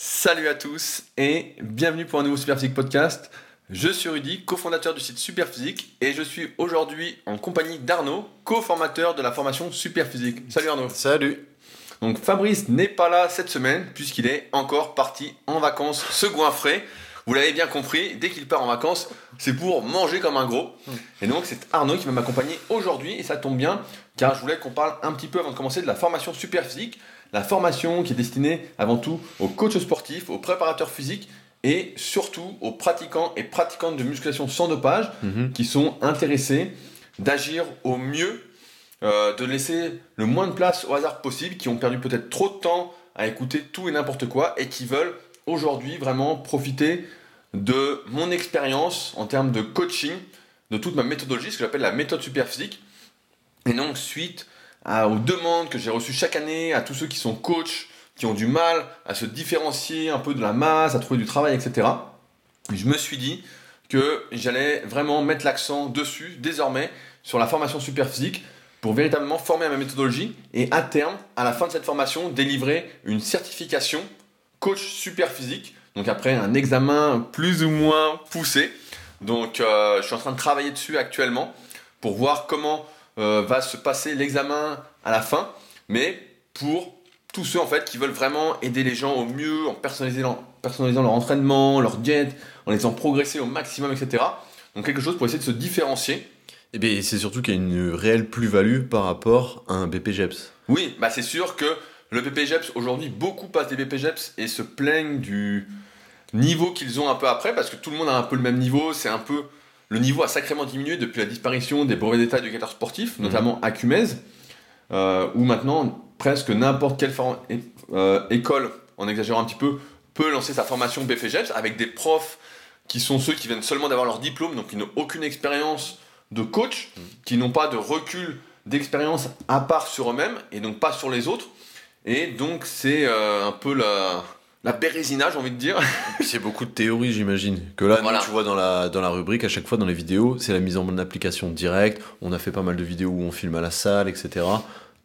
Salut à tous et bienvenue pour un nouveau Superphysique podcast. Je suis Rudy, cofondateur du site Superphysique et je suis aujourd'hui en compagnie d'Arnaud, coformateur de la formation Superphysique. Salut Arnaud. Salut. Donc Fabrice n'est pas là cette semaine puisqu'il est encore parti en vacances se goinfrer. Vous l'avez bien compris, dès qu'il part en vacances, c'est pour manger comme un gros. Et donc c'est Arnaud qui va m'accompagner aujourd'hui et ça tombe bien car je voulais qu'on parle un petit peu avant de commencer de la formation Superphysique, la formation qui est destinée avant tout aux coachs sportifs, aux préparateurs physiques et surtout aux pratiquants et pratiquantes de musculation sans dopage Mhm. qui sont intéressés d'agir au mieux, euh, de laisser le moins de place au hasard possible, qui ont perdu peut-être trop de temps à écouter tout et n'importe quoi et qui veulent aujourd'hui vraiment profiter de mon expérience en termes de coaching, de toute ma méthodologie, ce que j'appelle la méthode superphysique. Et donc suite aux demandes que j'ai reçues chaque année, à tous ceux qui sont coachs, qui ont du mal à se différencier un peu de la masse, à trouver du travail, etc. Je me suis dit que j'allais vraiment mettre l'accent dessus, désormais, sur la formation superphysique, pour véritablement former à ma méthodologie et à terme, à la fin de cette formation, délivrer une certification coach superphysique. Donc après un examen plus ou moins poussé. Donc euh, je suis en train de travailler dessus actuellement pour voir comment euh, va se passer l'examen à la fin. Mais pour tous ceux en fait qui veulent vraiment aider les gens au mieux en personnalisant, personnalisant leur entraînement, leur diète, en les faisant progresser au maximum, etc. Donc quelque chose pour essayer de se différencier. Et bien, c'est surtout qu'il y a une réelle plus-value par rapport à un BPGEPS. Oui, bah c'est sûr que le BPGEPS, aujourd'hui, beaucoup passent des BPGEPS et se plaignent du niveau qu'ils ont un peu après, parce que tout le monde a un peu le même niveau, c'est un peu... Le niveau a sacrément diminué depuis la disparition des brevets d'état éducateurs sportifs, notamment à Cumez, euh, où maintenant, presque n'importe quelle euh, école, en exagérant un petit peu, peut lancer sa formation BPGEPS avec des profs qui sont ceux qui viennent seulement d'avoir leur diplôme, donc qui n'ont aucune expérience de coach, qui n'ont pas de recul d'expérience à part sur eux-mêmes et donc pas sur les autres. Et donc c'est euh, un peu la, la bérésina, j'ai envie de dire. C'est beaucoup de théorie, j'imagine. Que là, nous, Voilà. tu vois dans la, dans la rubrique, à chaque fois dans les vidéos, c'est la mise en application directe. On a fait pas mal de vidéos où on filme à la salle, etc.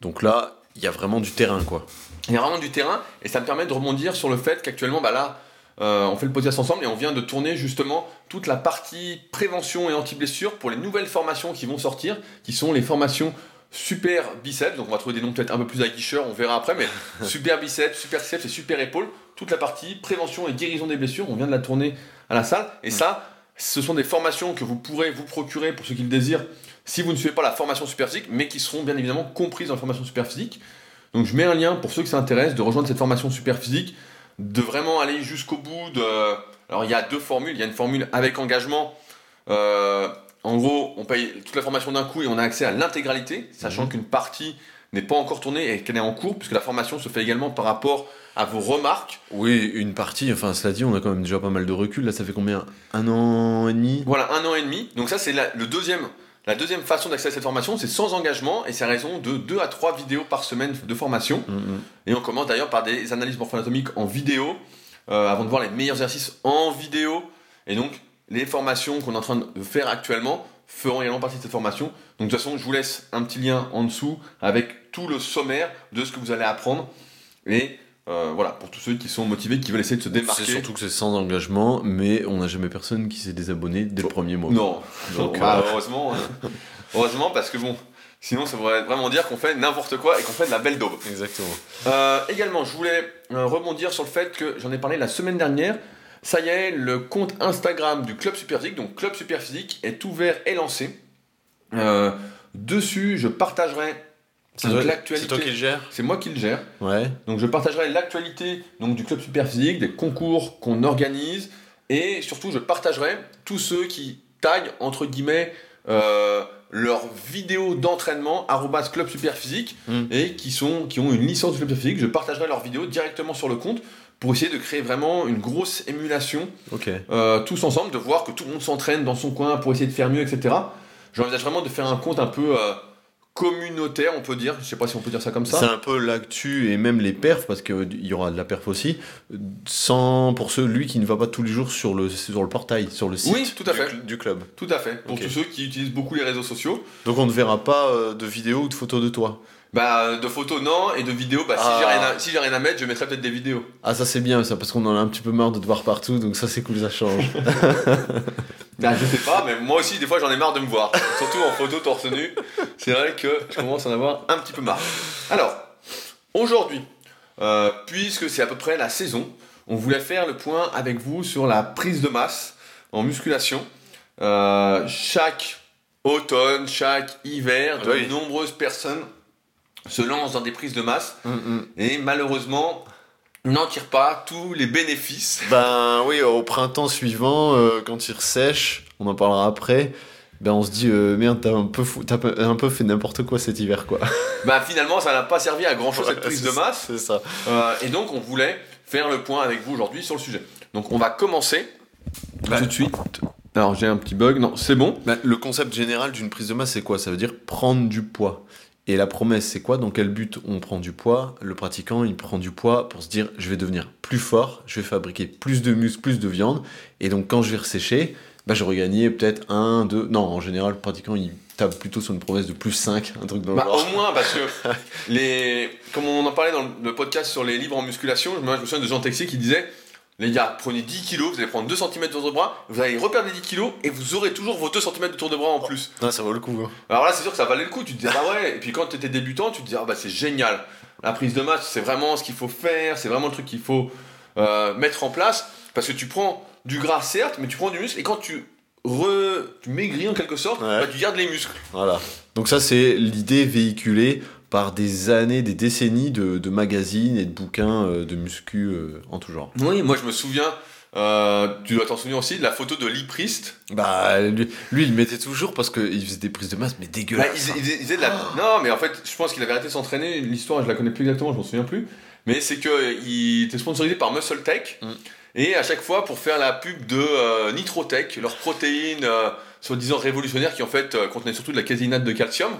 Donc là, il y a vraiment du terrain, quoi. Il y a vraiment du terrain et ça me permet de rebondir sur le fait qu'actuellement, bah là, euh, on fait le podcast ensemble et on vient de tourner justement toute la partie prévention et anti-blessure pour les nouvelles formations qui vont sortir, qui sont les formations super biceps. Donc on va trouver des noms peut-être un peu plus aguicheurs, on verra après, mais super biceps, super triceps et super épaules. Toute la partie prévention et guérison des blessures, on vient de la tourner à la salle. Et ça, ce sont des formations que vous pourrez vous procurer pour ceux qui le désirent si vous ne suivez pas la formation super physique, mais qui seront bien évidemment comprises dans la formation super physique. Donc je mets un lien pour ceux qui s'intéressent de rejoindre cette formation super physique, de vraiment aller jusqu'au bout de... Alors il y a deux formules, il y a une formule avec engagement. Euh, en gros, on paye toute la formation d'un coup et on a accès à l'intégralité, sachant Mhm. qu'une partie n'est pas encore tournée et qu'elle est en cours, puisque la formation se fait également par rapport à vos remarques. Oui, une partie, enfin, cela dit, on a quand même déjà pas mal de recul. Là, ça fait combien? Un an et demi? Voilà, un an et demi. Donc ça, c'est la, le deuxième, la deuxième façon d'accéder à cette formation, c'est sans engagement et c'est à raison de 2 à 3 vidéos par semaine de formation. Mhm. Et on commence d'ailleurs par des analyses morpho-anatomiques en vidéo, euh, avant de voir les meilleurs exercices en vidéo. Et donc, les formations qu'on est en train de faire actuellement feront également partie de cette formation. Donc, de toute façon, je vous laisse un petit lien en dessous avec tout le sommaire de ce que vous allez apprendre. Et euh, voilà, pour tous ceux qui sont motivés, qui veulent essayer de se démarquer. C'est surtout que c'est sans engagement, mais on n'a jamais personne qui s'est désabonné dès le premier mois. Non, Donc, Bah, euh, heureusement, heureusement parce que bon, sinon ça voudrait vraiment dire qu'on fait n'importe quoi et qu'on fait de la belle daube. Exactement. Euh, également, je voulais euh, rebondir sur le fait que j'en ai parlé la semaine dernière. Ça y est, le compte Instagram du Club Superphysique, donc Club Superphysique, est ouvert et lancé. Euh, dessus, je partagerai C'est toi, l'actualité. c'est toi qui le gères C'est moi qui le gère. Ouais. Donc je partagerai l'actualité donc du club Superphysique, des concours qu'on organise et surtout je partagerai tous ceux qui taguent entre guillemets euh, leurs vidéos d'entraînement arrobas club Superphysique Mm. et qui sont qui ont une licence du club Superphysique. Je partagerai leurs vidéos directement sur le compte pour essayer de créer vraiment une grosse émulation Ok. euh, tous ensemble, de voir que tout le monde s'entraîne dans son coin pour essayer de faire mieux, etc. J'envisage vraiment de faire un compte un peu euh, communautaire, on peut dire. Je sais pas si on peut dire ça comme ça. C'est un peu l'actu et même les perfs, parce qu'il y aura de la perf aussi, sans, pour celui qui ne va pas tous les jours sur le, sur le portail, sur le site Oui, tout à du, fait. du club. Tout à fait. Pour tous ceux qui utilisent beaucoup les réseaux sociaux. Donc on ne verra pas euh, de vidéos ou de photos de toi. Bah, de photos, non, et de vidéos, bah, si Ah. j'ai rien, à- si j'ai rien à mettre, je mettrai peut-être des vidéos. Ah, ça c'est bien ça, parce qu'on en a un petit peu marre de te voir partout, donc ça c'est cool, ça change. Bah, je sais pas, mais moi aussi, des fois, j'en ai marre de me voir. Surtout en photo torse nu. C'est vrai que je commence à en avoir un petit peu marre. Alors, aujourd'hui, euh, puisque c'est à peu près la saison, on voulait faire le point avec vous sur la prise de masse en musculation. Euh, chaque automne, chaque hiver, de Oui. nombreuses personnes se lancent dans des prises de masse Mm, mm. et malheureusement n'en tirent pas tous les bénéfices. Ben oui, au printemps suivant, euh, quand il ressèche, on en parlera après, ben on se dit euh, merde, t'as un, peu fou- t'as un peu fait n'importe quoi cet hiver quoi. Bah finalement, ça n'a pas servi à grand chose cette prise de masse. C'est ça. Euh, et donc, on voulait faire le point avec vous aujourd'hui sur le sujet. Donc, on va commencer Bah, tout de suite. Alors, j'ai un petit bug. Non, c'est bon. Ben, le concept général d'une prise de masse, c'est quoi? Ça veut dire prendre du poids. Et la promesse, c'est quoi? Dans quel but on prend du poids? Le pratiquant, il prend du poids pour se dire je vais devenir plus fort, je vais fabriquer plus de muscles, plus de viande. Et donc, quand je vais ressécher, ben, j'aurai gagné peut-être un, deux. Non, en général, le pratiquant, il tape plutôt sur une promesse de plus 5, un truc dans le Bah, genre. au moins, parce que, les... comme on en parlait dans le podcast sur les livres en musculation, je me souviens de Jean Texier qui disait Les gars, prenez 10 kilos, vous allez prendre 2 cm de votre bras, vous allez reperdre les 10 kilos et vous aurez toujours vos 2 cm de tour de bras en plus. Ah, ça vaut le coup. hein. Alors là, c'est sûr que ça valait le coup. Tu te dis, ah ouais. Et puis quand tu étais débutant, tu te dis, ah bah c'est génial. La prise de masse, c'est vraiment ce qu'il faut faire. C'est vraiment le truc qu'il faut euh, mettre en place. Parce que tu prends du gras, certes, mais tu prends du muscle. Et quand tu, re... tu maigris en quelque sorte, Ouais. bah, tu gardes les muscles. Voilà. Donc ça, c'est l'idée véhiculée par des années, des décennies de, de magazines et de bouquins euh, de muscu euh, en tout genre. Oui, moi je me souviens. euh, tu dois t'en souvenir aussi de la photo de Lee Priest. Bah, lui, lui, il mettait toujours parce qu'il faisait des prises de masse, mais Bah, dégueulasses. il, il- il faisait de la... Non, mais en fait, je pense qu'il avait arrêté de s'entraîner. L'histoire, je la connais plus exactement, je m'en souviens plus. Mais c'est qu'il était sponsorisé par Muscle Tech. Mm. Et à chaque fois, pour faire la pub de euh, Nitrotech, leur protéine euh, soi-disant révolutionnaire qui en fait contenait surtout de la caséinate de calcium,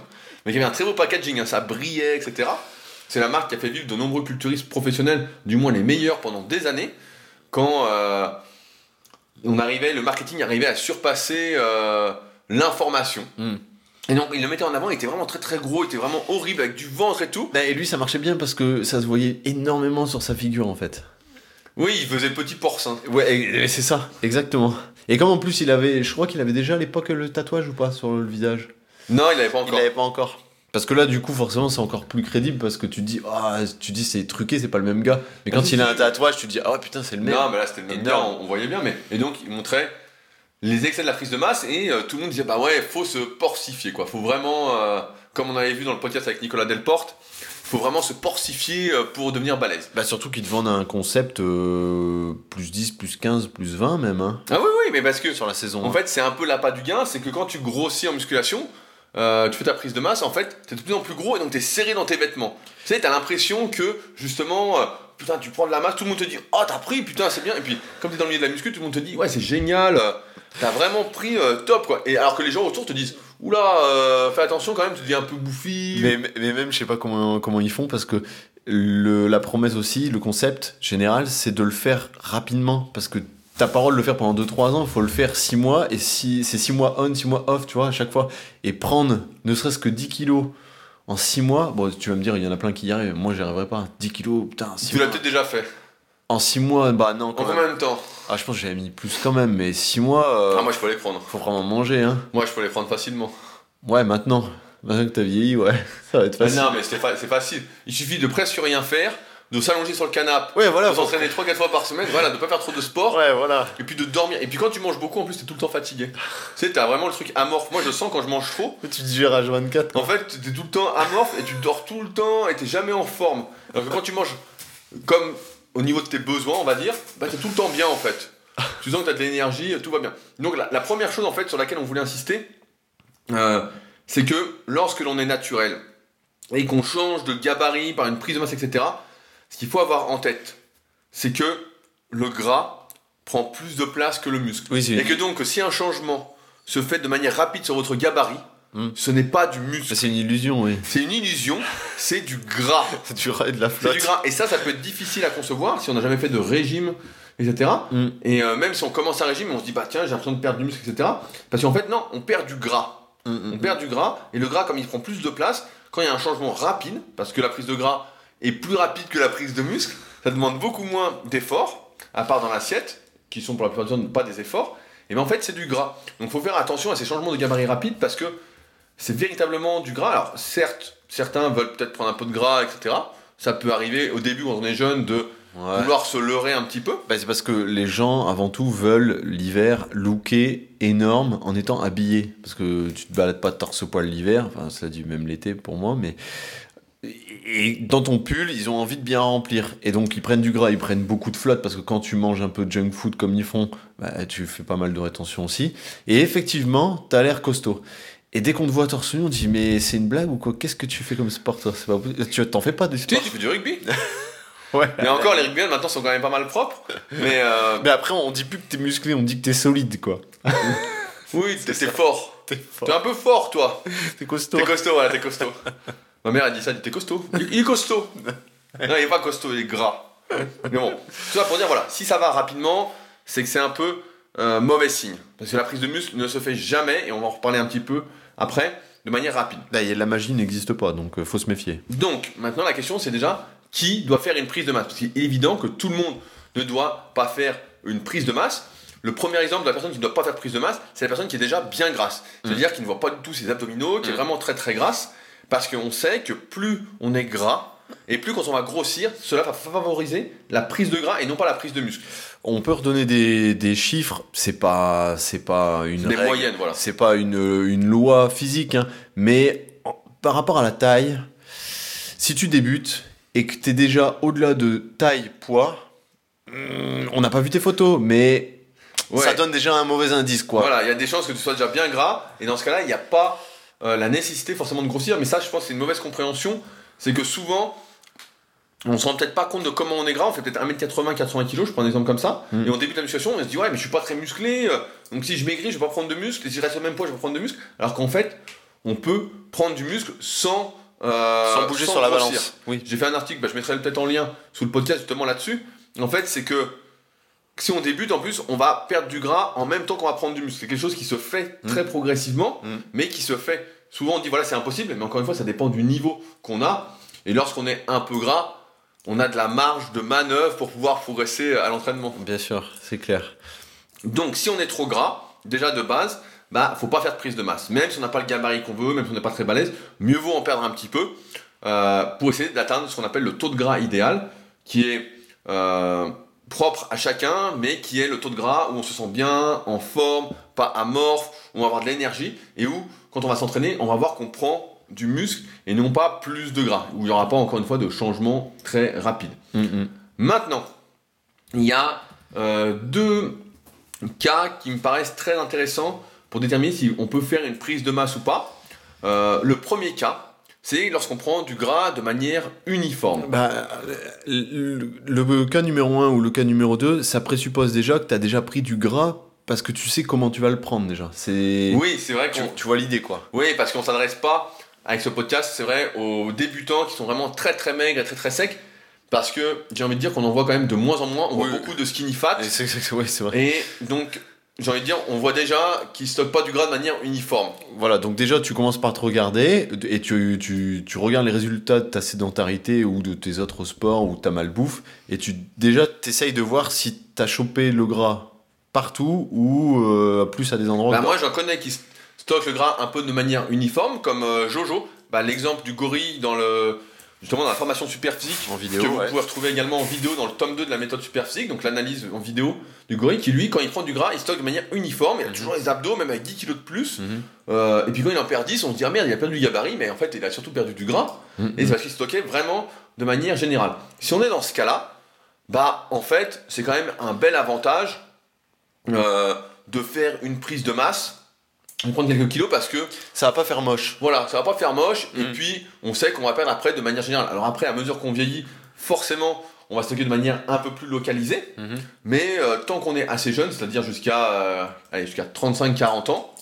mais qui avait un très beau packaging, hein, ça brillait, etc. C'est la marque qui a fait vivre de nombreux culturistes professionnels, du moins les meilleurs pendant des années, quand euh, on arrivait, le marketing arrivait à surpasser euh, l'information. Mm. Et donc, il le mettait en avant, il était vraiment très très gros, il était vraiment horrible avec du ventre et tout. Bah, et lui, ça marchait bien parce que ça se voyait énormément sur sa figure en fait. Oui, il faisait petit porcin. Ouais, c'est ça, exactement. Et comme en plus il avait, je crois qu'il avait déjà à l'époque le tatouage ou pas sur le visage? Non, il l'avait pas Il encore. l'avait pas encore. Parce que là, du coup, forcément, c'est encore plus crédible parce que tu te dis, ah, tu dis c'est truqué, c'est pas le même gars. Mais quand si, il a un tatouage, tu te dis, ah putain, c'est le même. Non, mais là c'était le même gars, on, on voyait bien. Mais... Et donc, il montrait les excès de la prise de masse et euh, tout le monde disait, bah ouais, faut se porcifier quoi. Faut vraiment, euh, comme on avait vu dans le podcast avec Nicolas Delporte, faut vraiment se porcifier euh, pour devenir balèze. Bah surtout qu'ils te vendent un concept euh, plus 10, plus 15, plus 20 même, hein, Ah oui, oui, mais parce que sur la saison. En fait, c'est un peu l'appât du gain, c'est que quand tu grossis en musculation, euh, tu fais ta prise de masse, en fait, t'es de plus en plus gros et donc t'es serré dans tes vêtements. Tu sais, t'as l'impression que, justement, euh, putain, tu prends de la masse, tout le monde te dit, oh, t'as pris, putain, c'est bien. Et puis, comme t'es dans le milieu de la muscu, tout le monde te dit, ouais, c'est génial, euh, t'as vraiment pris top, quoi. Et alors que les gens autour te disent, oula, fais attention quand même, tu deviens un peu bouffi. mais même, je sais pas comment, comment ils font parce que le, la promesse aussi, le concept général, c'est de le faire rapidement. Parce que ta parole de le faire pendant 2-3 ans, il faut le faire 6 mois. Et si, c'est 6 mois on, 6 mois off, tu vois, à chaque fois. Et prendre ne serait-ce que 10 kilos en 6 mois. Bon, tu vas me dire, il y en a plein qui y arrivent. Moi, j'y arriverai pas. 10 kilos, putain, 6 Tu l'as peut-être déjà fait. En 6 mois, bah non, En quand même. combien de temps? Ah, je pense que j'avais mis plus quand même, mais 6 mois, euh, Ah, moi, je peux les prendre. faut vraiment manger, hein. Moi, je peux les prendre facilement. Ouais, maintenant. Maintenant que t'as vieilli, ouais, ça va être facile. non, mais c'est fa- c'est facile. Il suffit de presque rien faire, de s'allonger sur le canapé, Ouais, voilà. de s'entraîner 3-4 fois par semaine, voilà, de pas faire trop de sport, Ouais, voilà. et puis de dormir. Et puis quand tu manges beaucoup, en plus, t'es tout le temps fatigué. tu sais, t'as vraiment le truc amorphe. Moi, je sens quand je mange trop. Tu digères à 24. En fait, t'es tout le temps amorphe et tu dors tout le temps et t'es jamais en forme. Alors que quand tu manges comme au niveau de tes besoins, on va dire, bah t'es tout le temps bien en fait. Tu sens que t'as de l'énergie, tout va bien. Donc la, la première chose en fait sur laquelle on voulait insister, euh, c'est que lorsque l'on est naturel et qu'on change de gabarit par une prise de masse, etc., ce qu'il faut avoir en tête, c'est que le gras prend plus de place que le muscle. Oui, c'est Et que donc, si un changement se fait de manière rapide sur votre gabarit, Hmm. ce n'est pas du muscle. c'est une illusion, oui. C'est une illusion, c'est du gras. C'est du rat et de la C'est flotte. du gras. Et ça, ça peut être difficile à concevoir si on n'a jamais fait de régime, etc. Mm. Et euh, même si on commence un régime, on se dit, bah tiens, j'ai l'impression de perdre du muscle, etc. Parce qu'en fait, non, on perd du gras. Mm, mm, On perd du gras. Et le gras, comme il prend plus de place, quand il y a un changement rapide, parce que la prise de gras est plus rapide que la prise de muscle, ça demande beaucoup moins d'efforts, à part dans l'assiette, qui sont pour la plupart du temps pas des efforts, et bien en fait c'est du gras. Donc il faut faire attention à ces changements de gabarit rapides parce que c'est véritablement du gras. Alors certes, certains veulent peut-être prendre un peu de gras, etc. Ça peut arriver au début quand on est jeune de Ouais. vouloir se leurrer un petit peu. Bah, c'est parce que les gens, avant tout, veulent l'hiver looker énorme en étant habillés. Parce que tu te balades pas de torse-poil l'hiver, enfin, ça dit même l'été pour moi, mais. Et dans ton pull, ils ont envie de bien remplir. Et donc, ils prennent du gras, ils prennent beaucoup de flotte, parce que quand tu manges un peu de junk food comme ils font, bah, tu fais pas mal de rétention aussi. Et effectivement, t'as l'air costaud. Et dès qu'on te voit torse nu, on dit Mais c'est une blague ou quoi? Qu'est-ce que tu fais comme sport toi? Pas. Tu t'en fais pas sports sais, tu fais du rugby? Ouais. Mais encore, les rugbymen maintenant sont quand même pas mal propres. Mais euh, Mais après, on dit plus que t'es musclé, on dit que t'es solide, quoi. oui, t'es t'es fort. T'es T'es un peu fort, toi. T'es costaud. T'es costaud, voilà, t'es costaud. Ma mère a dit ça, elle dit t'es costaud. Il, est costaud. Non, il est pas costaud, il est gras. Mais bon, tout ça pour dire, voilà, si ça va rapidement, c'est que c'est un peu euh, mauvais signe. Parce que la prise de muscle ne se fait jamais, et on va en reparler un petit peu après, de manière rapide. Là, la magie n'existe pas, donc euh, faut se méfier. Donc, maintenant, la question, c'est déjà qui doit faire une prise de masse? Parce qu'il est évident que tout le monde ne doit pas faire une prise de masse. Le premier exemple de la personne qui ne doit pas faire de prise de masse, c'est la personne qui est déjà bien grasse. C'est-à-dire qui ne voit pas du tout ses abdominaux, qui est Mm. vraiment très très grasse. Parce qu'on sait que plus on est gras, et plus quand on va grossir, cela va favoriser la prise de gras et non pas la prise de muscle. On peut redonner des, des chiffres, c'est pas, c'est pas une Des règle, moyennes, voilà. c'est pas une, une loi physique, hein, mais en- par rapport à la taille, si tu débutes et que t'es déjà au-delà de taille, poids, hmm, on n'a pas vu tes photos, mais Ouais. ça donne déjà un mauvais indice, quoi. Voilà, il y a des chances que tu sois déjà bien gras, et dans ce cas-là, il n'y a pas euh, la nécessité forcément de grossir, mais ça, je pense que c'est une mauvaise compréhension. C'est que souvent, on se rend peut-être pas compte de comment on est gras, on fait peut-être 1m80, 80 kg, je prends un exemple comme ça, Mm. et on débute la musculation, on se dit, ouais, mais je suis pas très musclé, euh, donc si je maigris, je vais pas prendre de muscle, et si je reste au même poids, je vais pas prendre de muscle, alors qu'en fait, on peut prendre du muscle sans. euh, Sans bouger sur la balance. Oui. J'ai fait un article, bah, je mettrai peut-être en lien sous le podcast justement là-dessus. En fait, c'est que si on débute, en plus, on va perdre du gras en même temps qu'on va prendre du muscle. C'est quelque chose qui se fait très progressivement, Mm. mais qui se fait. Souvent, on dit voilà, c'est impossible, mais encore une fois, ça dépend du niveau qu'on a. Et lorsqu'on est un peu gras, on a de la marge de manœuvre pour pouvoir progresser à l'entraînement. Bien sûr, c'est clair. Donc, si on est trop gras, déjà de base, bah, faut pas faire de prise de masse. Même si on n'a pas le gabarit qu'on veut, même si on n'est pas très balèze, mieux vaut en perdre un petit peu euh, pour essayer d'atteindre ce qu'on appelle le taux de gras idéal, qui est euh, propre à chacun, mais qui est le taux de gras où on se sent bien, en forme, pas amorphe, où on va avoir de l'énergie, et où, quand on va s'entraîner, on va voir qu'on prend du muscle et non pas plus de gras, où il n'y aura pas encore une fois de changement très rapide. Mm, Maintenant, il y a euh, deux cas qui me paraissent très intéressants pour déterminer si on peut faire une prise de masse ou pas. Euh, le premier cas, c'est lorsqu'on prend du gras de manière uniforme. Bah, le, le cas numéro 1 ou le cas numéro 2, ça présuppose déjà que tu as déjà pris du gras parce que tu sais comment tu vas le prendre déjà. C'est Oui, c'est vrai tu, qu'on tu vois l'idée quoi. oui, parce qu'on s'adresse pas avec ce podcast, c'est vrai, aux débutants qui sont vraiment très très maigres et très très secs. Parce que j'ai envie de dire qu'on en voit quand même de moins en moins. On Oui. voit beaucoup de skinny fat. Et c'est c'est- ouais, c'est vrai. Et donc, j'ai envie de dire, on voit déjà qu'ils stockent pas du gras de manière uniforme. Voilà, donc déjà tu commences par te regarder et tu, tu, tu regardes les résultats de ta sédentarité ou de tes autres sports ou ta malbouffe et tu déjà t'essayes de voir si t'as chopé le gras partout ou euh, plus à des endroits. Bah, moi, j'en connais qui stockent le gras un peu de manière uniforme, comme euh, Jojo. Bah, L'exemple du gorille dans le, justement dans la formation super physique, En vidéo, que vous ouais. pouvez retrouver également en vidéo dans le tome 2 de la méthode super physique, donc l'analyse en vidéo du gorille, qui lui, quand il prend du gras, il stocke de manière uniforme, il a Mhm. toujours les abdos, même avec 10 kilos de plus. Mhm. Euh, et puis quand il en perd 10, on se dit, ah merde, il a perdu du gabarit, mais en fait, il a surtout perdu du gras. Mhm. Et c'est parce qu'il stockait vraiment de manière générale. Si on est dans ce cas-là, bah en fait, c'est quand même un bel avantage euh, de faire une prise de masse, de prendre quelques kilos parce que Ça va pas faire moche. voilà, ça va pas faire moche et Mm. puis on sait qu'on va perdre après de manière générale. Alors après, à mesure qu'on vieillit, forcément, on va stocker de manière un peu plus localisée, Mhm. mais euh, tant qu'on est assez jeune, c'est-à-dire jusqu'à euh, jusqu'à 35-40 ans.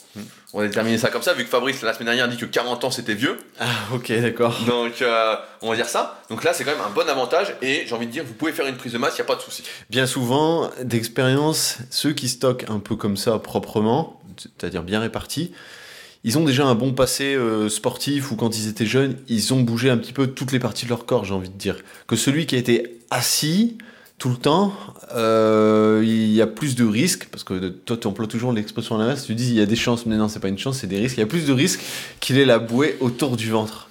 On va déterminer ça comme ça, vu que Fabrice la semaine dernière dit que 40 ans c'était vieux. Ah ok d'accord. Donc, euh, on va dire ça. Donc là, c'est quand même un bon avantage. Et j'ai envie de dire, vous pouvez faire une prise de masse, il n'y a pas de souci. Bien souvent, d'expérience, ceux qui stockent un peu comme ça proprement, c'est-à-dire bien répartis, ils ont déjà un bon passé euh, sportif ou quand ils étaient jeunes, ils ont bougé un petit peu toutes les parties de leur corps, j'ai envie de dire. Que celui qui a été assis tout le temps, euh, il y a plus de risques, parce que toi tu emploies toujours l'expression à l'inverse, tu dis il y a des chances, mais non, c'est pas une chance, c'est des risques. Il y a plus de risques qu'il ait la bouée autour du ventre.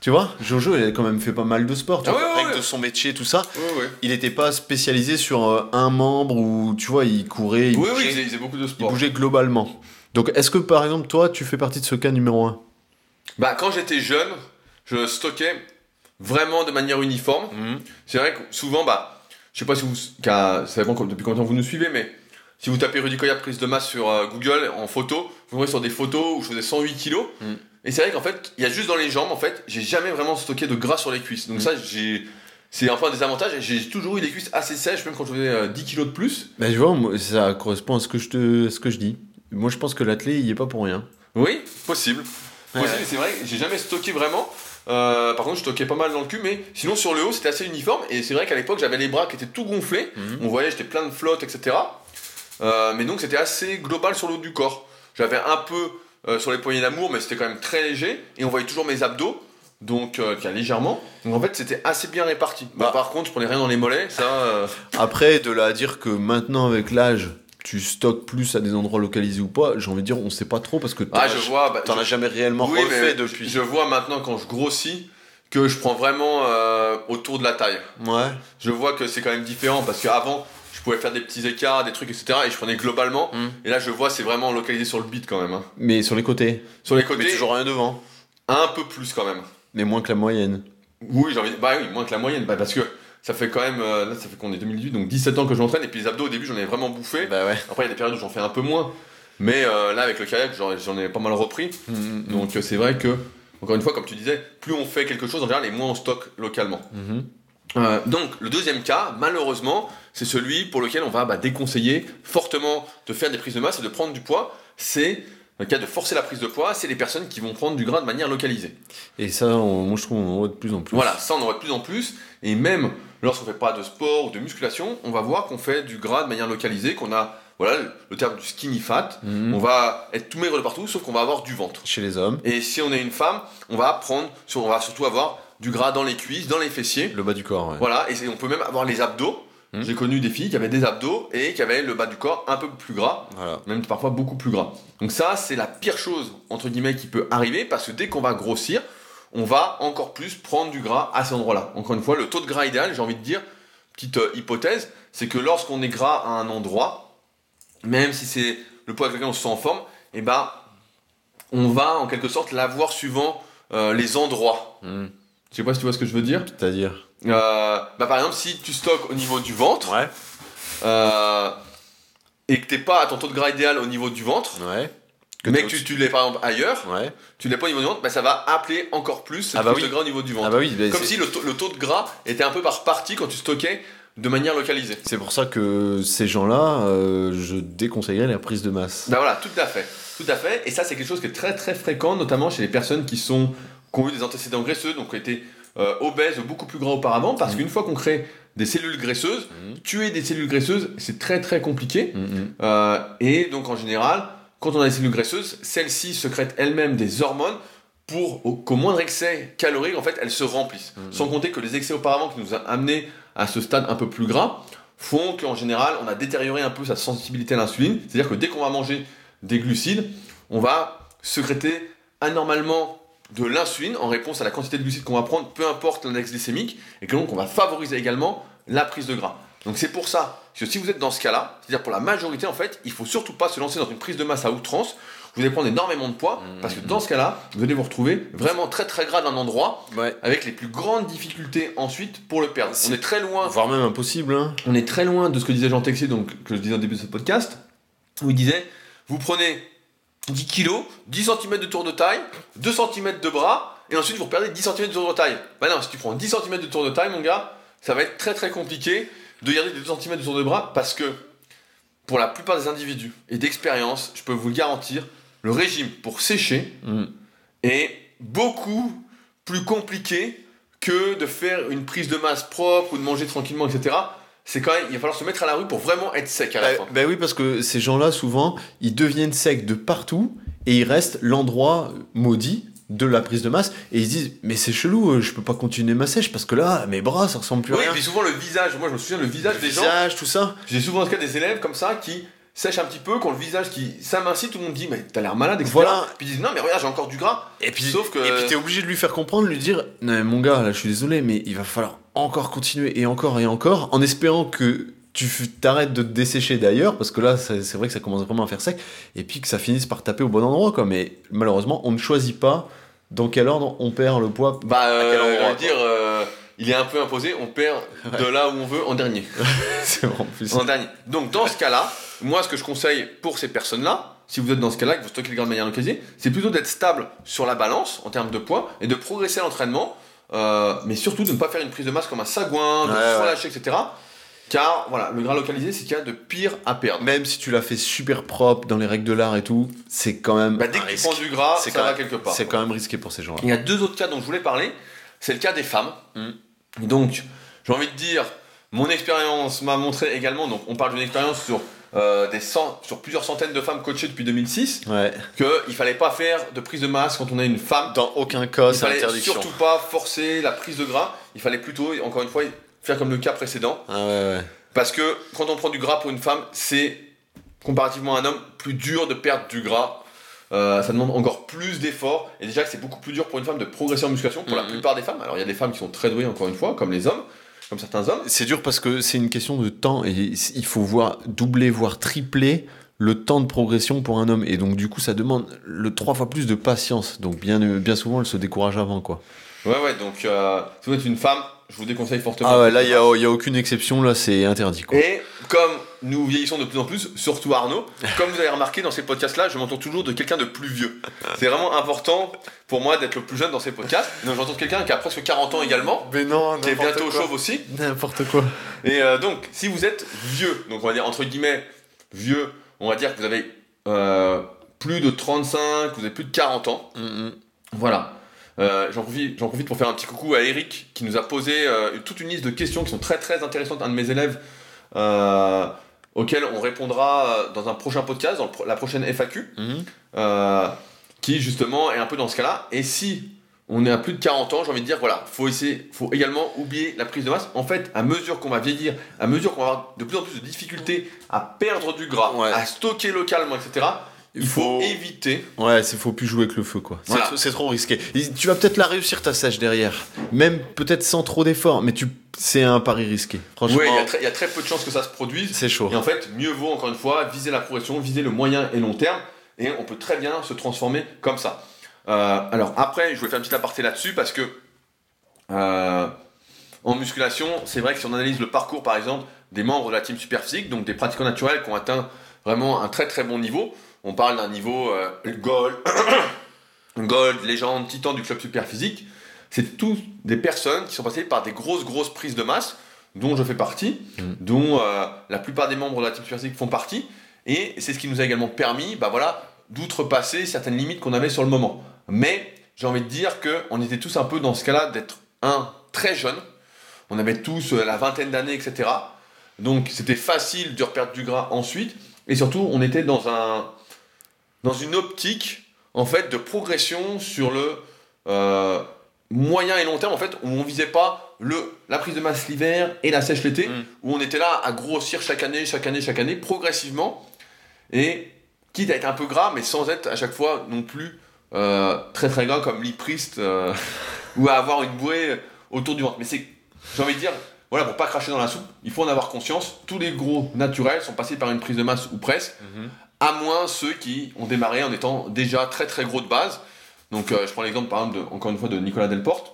Tu vois, Jojo, il a quand même fait pas mal de sport, tu Ah vois, ouais, ouais, avec ouais. de son métier, tout ça. Ouais. Il n'était pas spécialisé sur euh, un membre où, tu vois, il courait, il, Oui, bougeait, il faisait, il faisait beaucoup de il sport. bougeait globalement. Donc, est-ce que par exemple, toi, tu fais partie de ce cas numéro 1 Bah, quand j'étais jeune, je stockais vraiment de manière uniforme. C'est vrai que souvent, bah, je sais pas si vous, ça dépend depuis combien de temps vous nous suivez, mais si vous tapez Rudy Koya prise de masse sur euh, Google en photo, vous verrez sur des photos où je faisais 108 kilos. Mm. Et c'est vrai qu'en fait, il y a juste dans les jambes, en fait, j'ai jamais vraiment stocké de gras sur les cuisses. Donc Mm. ça, j'ai, c'est un peu un désavantage. J'ai toujours eu les cuisses assez sèches, même quand je faisais euh, 10 kilos de plus. Ben, tu vois, ça correspond à ce que je, te, à ce que je dis. Moi, je pense que l'athlète, il y est pas pour rien. Oui, possible. Ouais. Possible, c'est vrai, que j'ai jamais stocké vraiment. Euh, par contre, je stockais pas mal dans le cul, mais sinon sur le haut, c'était assez uniforme. Et c'est vrai qu'à l'époque, j'avais les bras qui étaient tout gonflés. Mhm. On voyait, j'étais plein de flotte, etc. Euh, mais donc, c'était assez global sur le haut du corps. J'avais un peu euh, sur les poignées d'amour, mais c'était quand même très léger. Et on voyait toujours mes abdos, donc a légèrement. Donc en fait, c'était assez bien réparti. Bah, Bah. par contre, je prenais rien dans les mollets, ça. Après, de là à dire que maintenant, avec l'âge, tu stockes plus à des endroits localisés ou pas, j'ai envie de dire, on sait pas trop parce que t'en Ah, je vois. bah, je- as jamais réellement Oui, refait mais depuis. Je vois maintenant quand je grossis que je prends vraiment euh, autour de la taille. Ouais. Je vois que c'est quand même différent parce qu'avant, je pouvais faire des petits écarts, des trucs, etc. Et je prenais globalement. Mm. Et là, je vois, c'est vraiment localisé sur le beat quand même. hein. Mais sur les côtés. Sur les Mais côtés, toujours rien devant. un peu plus quand même. Mais moins que la moyenne. Oui, j'ai envie de... Bah oui, moins que la moyenne. Bah, parce que ça fait quand même. euh, là, ça fait qu'on est 2018, donc 17 ans que je m'entraîne. Et puis les abdos, au début, j'en ai vraiment bouffé. Bah ouais. Après, il y a des périodes où j'en fais un peu moins. Mais euh, là, avec le kayak, j'en ai pas mal repris. Donc, Donc euh, c'est vrai que, encore une fois, comme tu disais, plus on fait quelque chose en général, et moins on stocke localement. Euh, donc le deuxième cas, malheureusement, c'est celui pour lequel on va bah, déconseiller fortement de faire des prises de masse et de prendre du poids. C'est le cas de forcer la prise de poids, c'est les personnes qui vont prendre du gras de manière localisée. Et ça, on- moi je trouve on en voit de plus en plus. Voilà, ça on en voit de plus en plus. Et même lorsqu'on fait pas de sport ou de musculation, on va voir qu'on fait du gras de manière localisée, qu'on a voilà le terme du skinny fat. Mhm. On va être tout maigre de partout, sauf qu'on va avoir du ventre. Chez les hommes, Et si on est une femme, on va prendre, on va surtout avoir du gras dans les cuisses, dans les fessiers. le bas du corps, ouais. Voilà, et on peut même avoir les abdos. Hmm. J'ai connu des filles qui avaient des abdos et qui avaient le bas du corps un peu plus gras, Voilà. même parfois beaucoup plus gras. Donc ça, c'est la pire chose, entre guillemets, qui peut arriver, parce que dès qu'on va grossir, on va encore plus prendre du gras à cet endroit-là. Encore une fois, le taux de gras idéal, j'ai envie de dire, petite euh, hypothèse, c'est que lorsqu'on est gras à un endroit, même si c'est le poids avec lequel on se sent en forme, et ben, on va en quelque sorte l'avoir suivant euh, les endroits. Mhm. Je sais pas si tu vois ce que je veux dire. C'est-à-dire Euh, bah par exemple, si tu stockes au niveau du ventre Ouais. euh, et que t'es pas à ton taux de gras idéal au niveau du ventre, Ouais. Mais que tu, tu l'es par exemple ailleurs, Ouais. tu l'es pas au niveau du ventre, bah ça va appeler encore plus cette Ah bah oui. de gras au niveau du ventre. Ah bah oui, bah, Comme si le taux, le taux de gras était un peu par partie quand tu stockais de manière localisée. c'est pour ça que ces gens-là, euh, je déconseillerais la prise de masse. Bah voilà, tout à fait. Tout à fait. Et ça, c'est quelque chose qui est très très fréquent, notamment chez les personnes qui, sont, qui ont eu des antécédents graisseux, donc qui ont été euh, obèses ou beaucoup plus gras auparavant, parce Mhm. qu'une fois qu'on crée des cellules graisseuses, Mhm. tuer des cellules graisseuses, c'est très très compliqué. Mhm. Euh, et donc en général, quand on a des cellules graisseuses, celles-ci secrètent elles-mêmes des hormones pour au- qu'au moindre excès calorique, en fait, elles se remplissent. Mhm. Sans compter que les excès auparavant qui nous ont amenés à ce stade un peu plus gras font qu'en général, on a détérioré un peu sa sensibilité à l'insuline. C'est-à-dire que dès qu'on va manger des glucides, on va sécréter anormalement de l'insuline en réponse à la quantité de glucides qu'on va prendre, peu importe l'index glycémique, et que donc on va favoriser également la prise de gras. Donc c'est pour ça que si vous êtes dans ce cas-là, c'est-à-dire pour la majorité en fait, il faut surtout pas se lancer dans une prise de masse à outrance. Vous allez prendre énormément de poids parce que dans ce cas-là, vous allez vous retrouver vraiment très très gras d'un endroit Ouais. avec les plus grandes difficultés ensuite pour le perdre. On est très loin, Voire même impossible, hein. on est très loin de ce que disait Jean Texier, donc que je disais au début de ce podcast, où il disait vous prenez 10 kilos, 10 cm de tour de taille, 2 cm de bras, et ensuite vous perdez 10 cm de tour de taille. Bah non, si tu prends 10 cm de tour de taille, mon gars, ça va être très très compliqué de garder des 2 cm de tour de bras parce que pour la plupart des individus et d'expérience, je peux vous le garantir, le régime pour sécher Mhm. est beaucoup plus compliqué que de faire une prise de masse propre ou de manger tranquillement, etc. C'est quand même, il va falloir se mettre à la rue pour vraiment être sec à la Bah, fin. bah oui, parce que ces gens-là, souvent, ils deviennent secs de partout et il reste l'endroit maudit de la prise de masse et ils se disent mais c'est chelou euh, je peux pas continuer ma sèche parce que là mes bras ça ressemble plus à Oui, rien puis souvent le visage, moi je me souviens le visage Le des gens. visage tout ça J'ai souvent en tout cas des élèves comme ça qui sèchent un petit peu, qui ont le visage qui s'amincit, tout le monde dit mais t'as l'air malade, etc. Voilà. Puis ils disent non mais regarde j'ai encore du gras. et puis Sauf que- et puis t'es obligé de lui faire comprendre lui dire non mais mon gars là je suis désolé mais il va falloir encore continuer et encore et encore en espérant que tu t'arrêtes de te dessécher d'ailleurs parce que là c'est c'est vrai que ça commence vraiment à faire sec et puis que ça finisse par taper au bon endroit quoi mais malheureusement on ne choisit pas dans quel ordre on perd le poids Bah euh, quel endroit, je veux dire euh, il est un peu imposé, on perd de là où on veut en dernier. c'est vraiment plus en dernier. Donc dans ce cas-là, moi ce que je conseille pour ces personnes-là, si vous êtes dans ce cas-là, que vous stockez le gras de manière localisée, c'est plutôt d'être stable sur la balance en termes de poids et de progresser à l'entraînement, euh, mais surtout de ne pas faire une prise de masse comme un sagouin, de Ouais, se ouais. relâcher, etc. Car voilà, le gras localisé, c'est qu'il y a de pire à perdre. même si tu l'as fait super propre dans les règles de l'art et tout c'est quand même Bah, dès un que tu prends du gras, C'est ça quand va même- quelque part. c'est quand même risqué pour ces gens-là Il y a deux autres cas dont je voulais parler. C'est le cas des femmes. Mm. Et Donc, j'ai envie de dire, mon expérience m'a montré également, donc on parle d'une expérience sur, euh, des cent- sur plusieurs centaines de femmes coachées depuis 2006, ouais qu'il fallait pas faire de prise de masse quand on a une femme. dans aucun cas Il fallait interdiction surtout pas forcer la prise de gras. Il fallait plutôt, encore une fois, faire comme le cas précédent. ah ouais ouais Parce que quand on prend du gras pour une femme, c'est comparativement à un homme plus dur de perdre du gras. Euh, ça demande encore plus d'efforts. Et déjà que c'est beaucoup plus dur pour une femme de progresser en musculation pour la Mhm. plupart des femmes. Alors il y a des femmes qui sont très douées, encore une fois, comme les hommes, comme certains hommes. C'est dur parce que c'est une question de temps et il faut voir doubler, voire tripler le temps de progression pour un homme. Et donc, du coup, ça demande le trois fois plus de patience. Donc, bien, bien souvent, elle se décourage avant, quoi. Ouais, ouais, donc euh, si vous êtes une femme, je vous déconseille fortement. Ah ouais, là, il n'y a, il y a aucune exception, là, c'est interdit, quoi. Et comme nous vieillissons de plus en plus, surtout Arnaud, comme vous avez remarqué dans ces podcasts-là, je m'entends toujours de quelqu'un de plus vieux. C'est vraiment important pour moi d'être le plus jeune dans ces podcasts. Donc j'entends quelqu'un qui a presque 40 ans également, Mais non, qui est bientôt chauve aussi. N'importe quoi. Et euh, donc, si vous êtes vieux, donc on va dire entre guillemets vieux, on va dire que vous avez euh, plus de 35, vous avez plus de 40 ans. Mm, Voilà. Euh, J'en profite, j'en profite pour faire un petit coucou à Eric qui nous a posé euh, toute une liste de questions qui sont très très intéressantes. Un de mes élèves euh, auxquelles on répondra euh, dans un prochain podcast, dans le la prochaine FAQ, Mhm. qui justement est un peu dans ce cas-là. Et si on est à plus de 40 ans, j'ai envie de dire, voilà, faut essayer, faut également oublier la prise de masse. En fait, à mesure qu'on va vieillir, à mesure qu'on va avoir de plus en plus de difficultés à perdre du gras, Ouais. à stocker localement, etc., il faut, éviter. Ouais, c'est faut plus jouer avec le feu, quoi. C'est Voilà. trop- C'est trop risqué. Tu vas peut-être la réussir, ta sèche, derrière. Même peut-être sans trop d'efforts, mais tu... c'est un pari risqué. Franchement, Oui, il y a très- il y, a très peu de chances que ça se produise. c'est chaud. Et en fait, mieux vaut encore une fois viser la progression, viser le moyen et long terme, et on peut très bien se transformer comme ça. Euh, alors après, je voulais faire un petit aparté là-dessus parce que euh, en musculation, c'est vrai que si on analyse le parcours par exemple des membres de la team Superphysique, donc des pratiquants naturels qui ont atteint vraiment un très très bon niveau, on parle d'un niveau euh, gold, gold, légende, titan du club Superphysique, c'est tous des personnes qui sont passées par des grosses grosses prises de masse, dont je fais partie, Mhm. dont euh, la plupart des membres de la team Superphysique font partie, et c'est ce qui nous a également permis, bah voilà, d'outrepasser certaines limites qu'on avait sur le moment. Mais j'ai envie de dire qu'on était tous un peu dans ce cas-là d'être un très jeune. On avait tous euh, la vingtaine d'années, etc. Donc c'était facile de reperdre du gras ensuite. Et surtout, on était dans, un, dans une optique en fait de progression sur le euh, moyen et long terme en fait où on visait pas le, la prise de masse l'hiver et la sèche l'été Mm. où on était là à grossir chaque année, chaque année, chaque année progressivement et quitte à être un peu gras mais sans être à chaque fois non plus euh, très très gras comme l'hypriste euh, ou à avoir une bouée autour du ventre. Mais c'est, j'ai envie de dire, voilà, pour pas cracher dans la soupe, il faut en avoir conscience. Tous les gros naturels sont passés par une prise de masse ou presque, Mhm. à moins ceux qui ont démarré en étant déjà très très gros de base. Donc euh, je prends l'exemple par exemple, de- encore une fois, de Nicolas Delporte,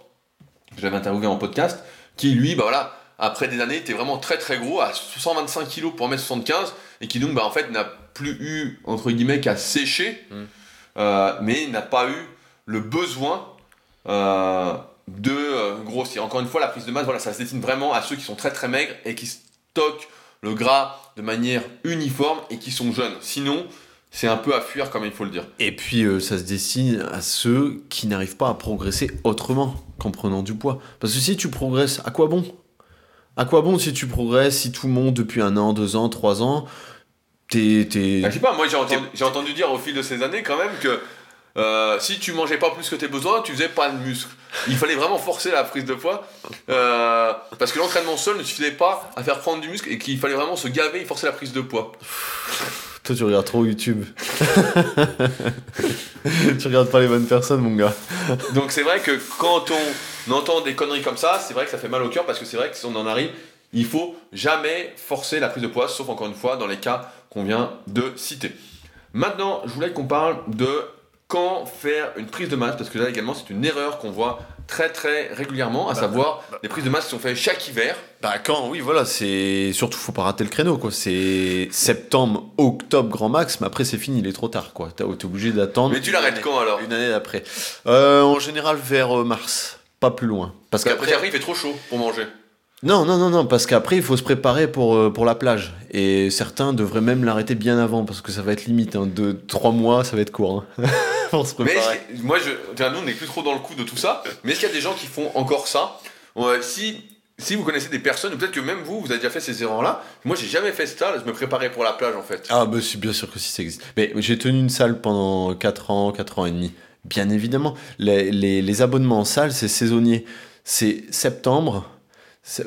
que j'avais interviewé en podcast, qui lui, bah voilà, après des années, était vraiment très très gros, à 125 kg pour 1m75, et qui donc, bah en fait, n'a plus eu, entre guillemets, qu'à sécher, Mm. euh, mais n'a pas eu le besoin euh, de euh, grossir. Encore une fois, la prise de masse, voilà, ça se destine vraiment à ceux qui sont très très maigres et qui stockent le gras de manière uniforme et qui sont jeunes. Sinon, c'est un peu à fuir, comme il faut le dire. Et puis, euh, ça se destine à ceux qui n'arrivent pas à progresser autrement qu'en prenant du poids. Parce que si tu progresses, à quoi bon? À quoi bon si tu progresses, si tout monte depuis un an, deux ans, trois ans t'es. t'es- Ah, je sais pas, moi j'ai entendu, j'ai entendu dire au fil de ces années quand même que euh, si tu mangeais pas plus que tes besoins, tu faisais pas de muscle. Il fallait vraiment forcer la prise de poids euh, parce que l'entraînement seul ne suffisait pas à faire prendre du muscle et qu'il fallait vraiment se gaver et forcer la prise de poids. Toi, tu regardes trop YouTube. tu regardes pas les bonnes personnes, mon gars. Donc c'est vrai que quand on entend des conneries comme ça, c'est vrai que ça fait mal au cœur parce que c'est vrai que si on en arrive, il faut jamais forcer la prise de poids, sauf encore une fois dans les cas qu'on vient de citer. Maintenant, je voulais qu'on parle de quand faire une prise de masse, parce que là également c'est une erreur qu'on voit très très régulièrement, à Bah, savoir des prises de masse qui sont faites chaque hiver. Bah, quand, oui, voilà, c'est. Surtout, faut pas rater le créneau, quoi. C'est septembre, octobre, grand max, mais après, c'est fini, il est trop tard, quoi. T'es obligé d'attendre. Mais tu l'arrêtes quand alors? Une année d'après. Euh, en général, vers euh, mars. Pas plus loin. Parce qu'après. après, il fait trop chaud pour manger. Non, non, non, non, parce qu'après, il faut se préparer pour, euh, pour la plage. Et certains devraient même l'arrêter bien avant, parce que ça va être limite. Hein. Deux, trois mois, ça va être court. hein. pour se Mais préparer. moi, je, nous, on n'est plus trop dans le coup de tout ça. Mais est-ce qu'il y a des gens qui font encore ça? Ouais, Si, si vous connaissez des personnes, peut-être que même vous, vous avez déjà fait ces erreurs-là. Moi, j'ai jamais fait ça. Je me préparais pour la plage, en fait. Ah, bah, bien sûr que si ça existe. Mais j'ai tenu une salle pendant 4 ans, 4 ans et demi. Bien évidemment. Les, les, les abonnements en salle, c'est saisonnier. C'est septembre,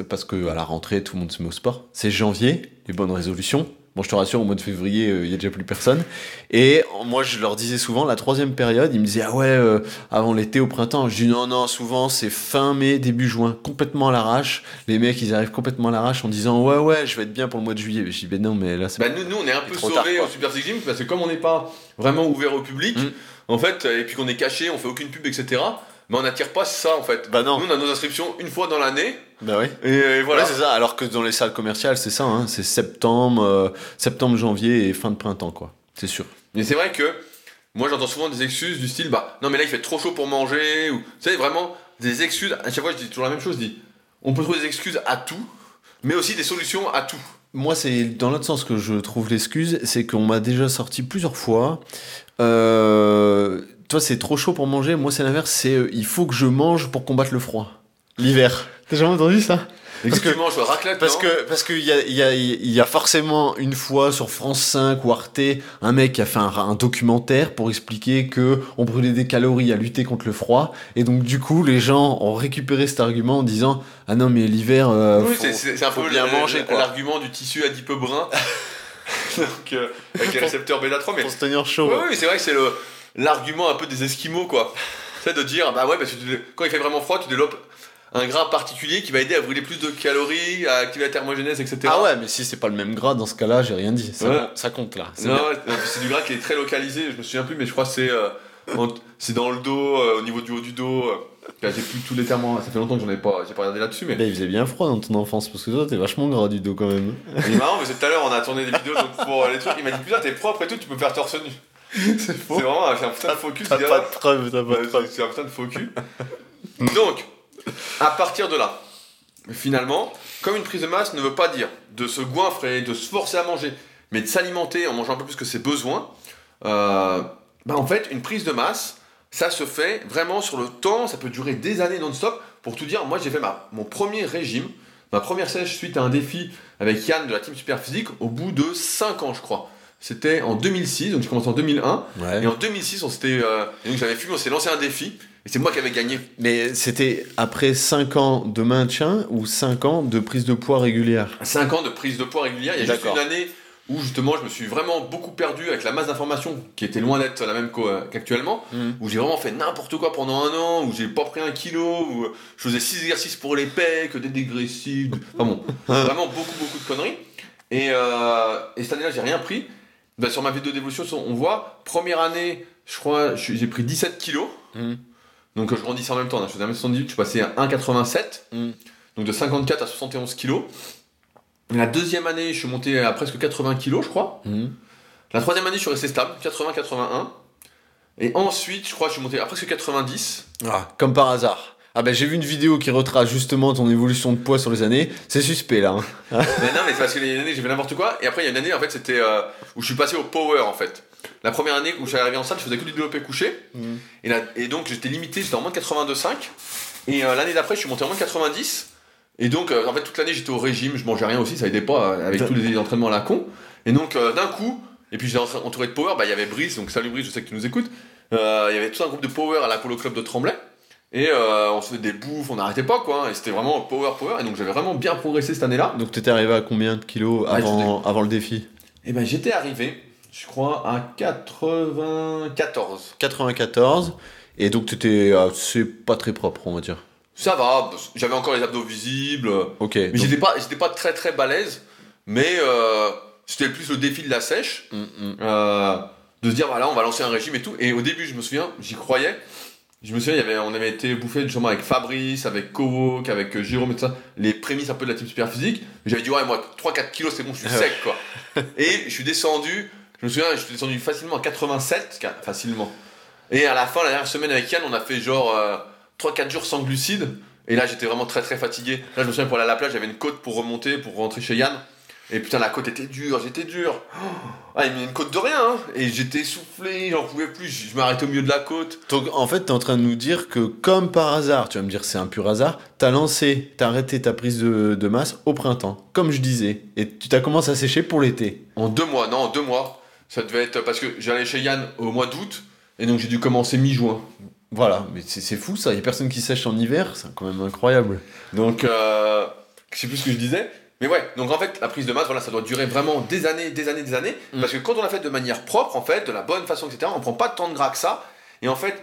parce que à la rentrée, tout le monde se met au sport. C'est janvier, les bonnes résolutions. Bon, je te rassure, au mois de février, euh, il y a déjà plus personne. Et euh, moi, je leur disais souvent, la troisième période, ils me disaient, ah ouais, euh, avant l'été, au printemps. Je dis, non, non, souvent, c'est fin mai, début juin, complètement à l'arrache. Les mecs, ils arrivent complètement à l'arrache en disant, ouais, ouais, je vais être bien pour le mois de juillet. Mais je dis, ben non, mais là, c'est Bah, nous, nous, on est un peu sauvés au Super Six Gym parce que comme on n'est pas vraiment ouvert au public, Mm. en fait, et puis qu'on est caché, on fait aucune pub, etc. Mais on n'attire pas ça, en fait. Bah non. Nous, on a nos inscriptions une fois dans l'année. Bah oui. Et, et voilà. Ouais, c'est ça. Alors que dans les salles commerciales, c'est ça. Hein. C'est septembre, euh, septembre, janvier et fin de printemps, quoi. C'est sûr. Mais c'est vrai que moi j'entends souvent des excuses du style bah non mais là il fait trop chaud pour manger ou vous savez vraiment des excuses à chaque fois je dis toujours la même chose je dis on peut trouver des excuses à tout mais aussi des solutions à tout Moi, c'est dans l'autre sens que je trouve l'excuse, c'est qu'on m'a déjà sorti plusieurs fois. Euh, toi, c'est trop chaud pour manger. Moi, c'est l'inverse. C'est euh, il faut que je mange pour combattre le froid. L'hiver. T'as jamais entendu ça? Parce que- que tu manges raclette Parce non? que parce qu'il y a, il y, a, il y a forcément une fois sur France 5 ou Arte un mec qui a fait un, un documentaire pour expliquer que on brûlait des calories à lutter contre le froid et donc du coup les gens ont récupéré cet argument en disant ah non mais l'hiver euh, oui c'est- un peu bien le- manger l'argument du tissu adipeux brun donc euh, avec les récepteurs bêta 3 mais pour se tenir chaud. oui oui c'est vrai que c'est le l'argument un peu des esquimaux quoi c'est de dire bah ouais parce que tu- quand il fait vraiment froid tu développes un gras particulier qui va aider à brûler plus de calories à activer la thermogénèse etc Ah ouais mais si c'est pas le même gras dans ce cas-là j'ai rien dit ça, Ouais. compte, ça compte là. C'est Non, ouais, c'est du gras qui est très localisé, je me souviens plus, mais je crois que c'est euh, c'est dans le dos, euh, au niveau du haut du dos. euh. J'ai plus tous les termes, ça fait longtemps que j'en ai pas, j'ai pas regardé là-dessus, mais. Là, il faisait bien froid dans ton enfance parce que toi t'es vachement gras du dos quand même. Il est marrant, parce que tout à l'heure on a tourné des vidéos donc pour les trucs, il m'a dit putain, t'es propre et tout, tu peux faire torse nu. c'est C'est vraiment un putain de faux cul, T'as pas de preuve, t'as pas de preuve. c'est- C'est un putain de faux cul. Donc, à partir de là, finalement, comme une prise de masse ne veut pas dire de se goinfrer, de se forcer à manger, mais de s'alimenter en mangeant un peu plus que ses besoins, euh, bah en fait, une prise de masse, ça se fait vraiment sur le temps, ça peut durer des années non-stop. Pour tout dire, moi j'ai fait ma, mon premier régime, ma première sèche suite à un défi avec Yann de la team Super Physique au bout de 5 ans, je crois. C'était en 2006, donc j'ai commencé en 2001. Ouais. Et en 2006, on s'était, euh, donc j'avais fumé, on s'est lancé un défi, et c'est moi qui avais gagné. Mais c'était après 5 ans de maintien ou 5 ans de prise de poids régulière? 5 ans de prise de poids régulière. Il y a juste une année où justement je me suis vraiment beaucoup perdu avec la masse d'informations qui était loin d'être la même qu'au- qu'actuellement, où j'ai vraiment fait n'importe quoi pendant un an, où j'ai pas pris un kilo, où je faisais 6 exercices pour les pecs, des dégressifs, enfin bon, vraiment beaucoup beaucoup de conneries. Et, euh, et cette année-là, j'ai rien pris. Ben, sur ma vidéo d'évolution, on voit, première année, je crois, j'ai pris 17 kilos. Mhm. Donc je grandissais en même temps, hein. je faisais 1m78, je suis passé à 1,87, Mhm. donc de 54 à 71 kilos. La deuxième année, je suis monté à presque 80 kilos, je crois. Mhm. La troisième année, je suis resté stable, 80-81. Et ensuite, je crois que je suis monté à presque 90. Ah, comme par hasard. Ah ben j'ai vu une vidéo qui retrace justement ton évolution de poids sur les années. C'est suspect là. hein. mais non, mais c'est parce que les années, j'ai fait n'importe quoi. Et après, il y a une année, en fait, c'était euh, où je suis passé au power, en fait. La première année où suis arrivé en salle, je faisais que du développé couché. Et, là- et donc, j'étais limité, j'étais en moins de 82,5. Et euh, l'année d'après, je suis monté en moins de 90. Et donc, euh, en fait, toute l'année, j'étais au régime, je mangeais rien aussi, ça aidait pas avec tous les entraînements à la con. Et donc, d'un coup, et puis j'étais entouré de Power, bah, il y avait Brice, donc salut Brice, je sais que tu nous écoutes. Il y avait tout un groupe de Power à la Polo Club de Tremblay. Et euh, on se faisait des bouffes, on n'arrêtait pas quoi. hein, Et c'était vraiment Power, Power. Et donc, j'avais vraiment bien progressé cette année-là. Donc t'étais arrivé à combien de kilos Ah, avant, avant le défi? Et ben, j'étais arrivé, je crois, à 94. 94. Et donc t'étais c'est pas très propre, on va dire. Ça va, j'avais encore les abdos visibles. Ok. Mais donc- j'étais pas, j'étais pas très très balèze. Mais euh, c'était plus le défi de la sèche. Mm, mm. euh, de se dire voilà on va lancer un régime et tout et au début je me souviens j'y croyais je me souviens il y avait, on avait été bouffé justement avec Fabrice avec Kovok avec euh, Jérôme et tout ça. Les prémices un peu de la team super physique j'avais dit ouais moi 3-4 kilos c'est bon je suis sec quoi. Et je suis descendu je me souviens je suis descendu facilement à 87 ca- facilement. Et à la fin la dernière semaine avec Yann on a fait genre 3-4 jours sans glucides. Et là j'étais vraiment très très fatigué. Là je me souviens pour aller à la plage j'avais une côte pour remonter pour rentrer chez Yann et putain la côte était dure j'étais dur ah, il me met une côte de rien, hein. Et j'étais essoufflé, j'en pouvais plus, je m'arrêtais au milieu de la côte. Donc en fait, t'es en train de nous dire que comme par hasard, tu vas me dire c'est un pur hasard, t'as lancé, t'as arrêté ta prise de, de masse au printemps, comme je disais, et tu t'as commencé à sécher pour l'été. En deux mois, non, en deux mois. Ça devait être parce que j'allais chez Yann au mois d'août, et donc j'ai dû commencer mi-juin. Voilà, mais c'est c'est fou ça, y a personne qui sèche en hiver, c'est quand même incroyable. Donc, euh, je sais plus ce que je disais. Mais ouais, donc en fait, la prise de masse, voilà, ça doit durer vraiment des années, des années, des années. Mm. Parce que quand on l'a fait de manière propre, en fait, de la bonne façon, etc., on prend pas tant de gras que ça. Et en fait,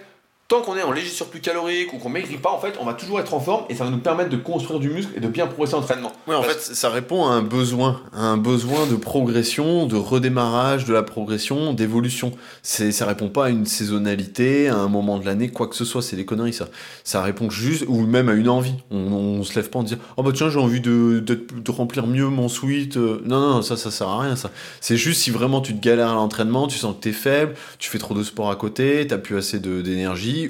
tant qu'on est en léger surplus calorique ou qu'on maigrit pas, en fait, on va toujours être en forme et ça va nous permettre de construire du muscle et de bien progresser en entraînement. Ouais, en Parce- fait, ça répond à un besoin, à un besoin de progression, de redémarrage de la progression, d'évolution. C'est, ça répond pas à une saisonnalité, à un moment de l'année, quoi que ce soit. C'est des conneries, ça. Ça répond juste, ou même à une envie. On, on se lève pas en disant, oh bah tiens, j'ai envie de, de, de remplir mieux mon sweat. Euh, Non, non, ça, ça sert à rien, ça. C'est juste si vraiment tu te galères à l'entraînement, tu sens que t'es faible, tu fais trop de sport à côté, t'as plus assez de,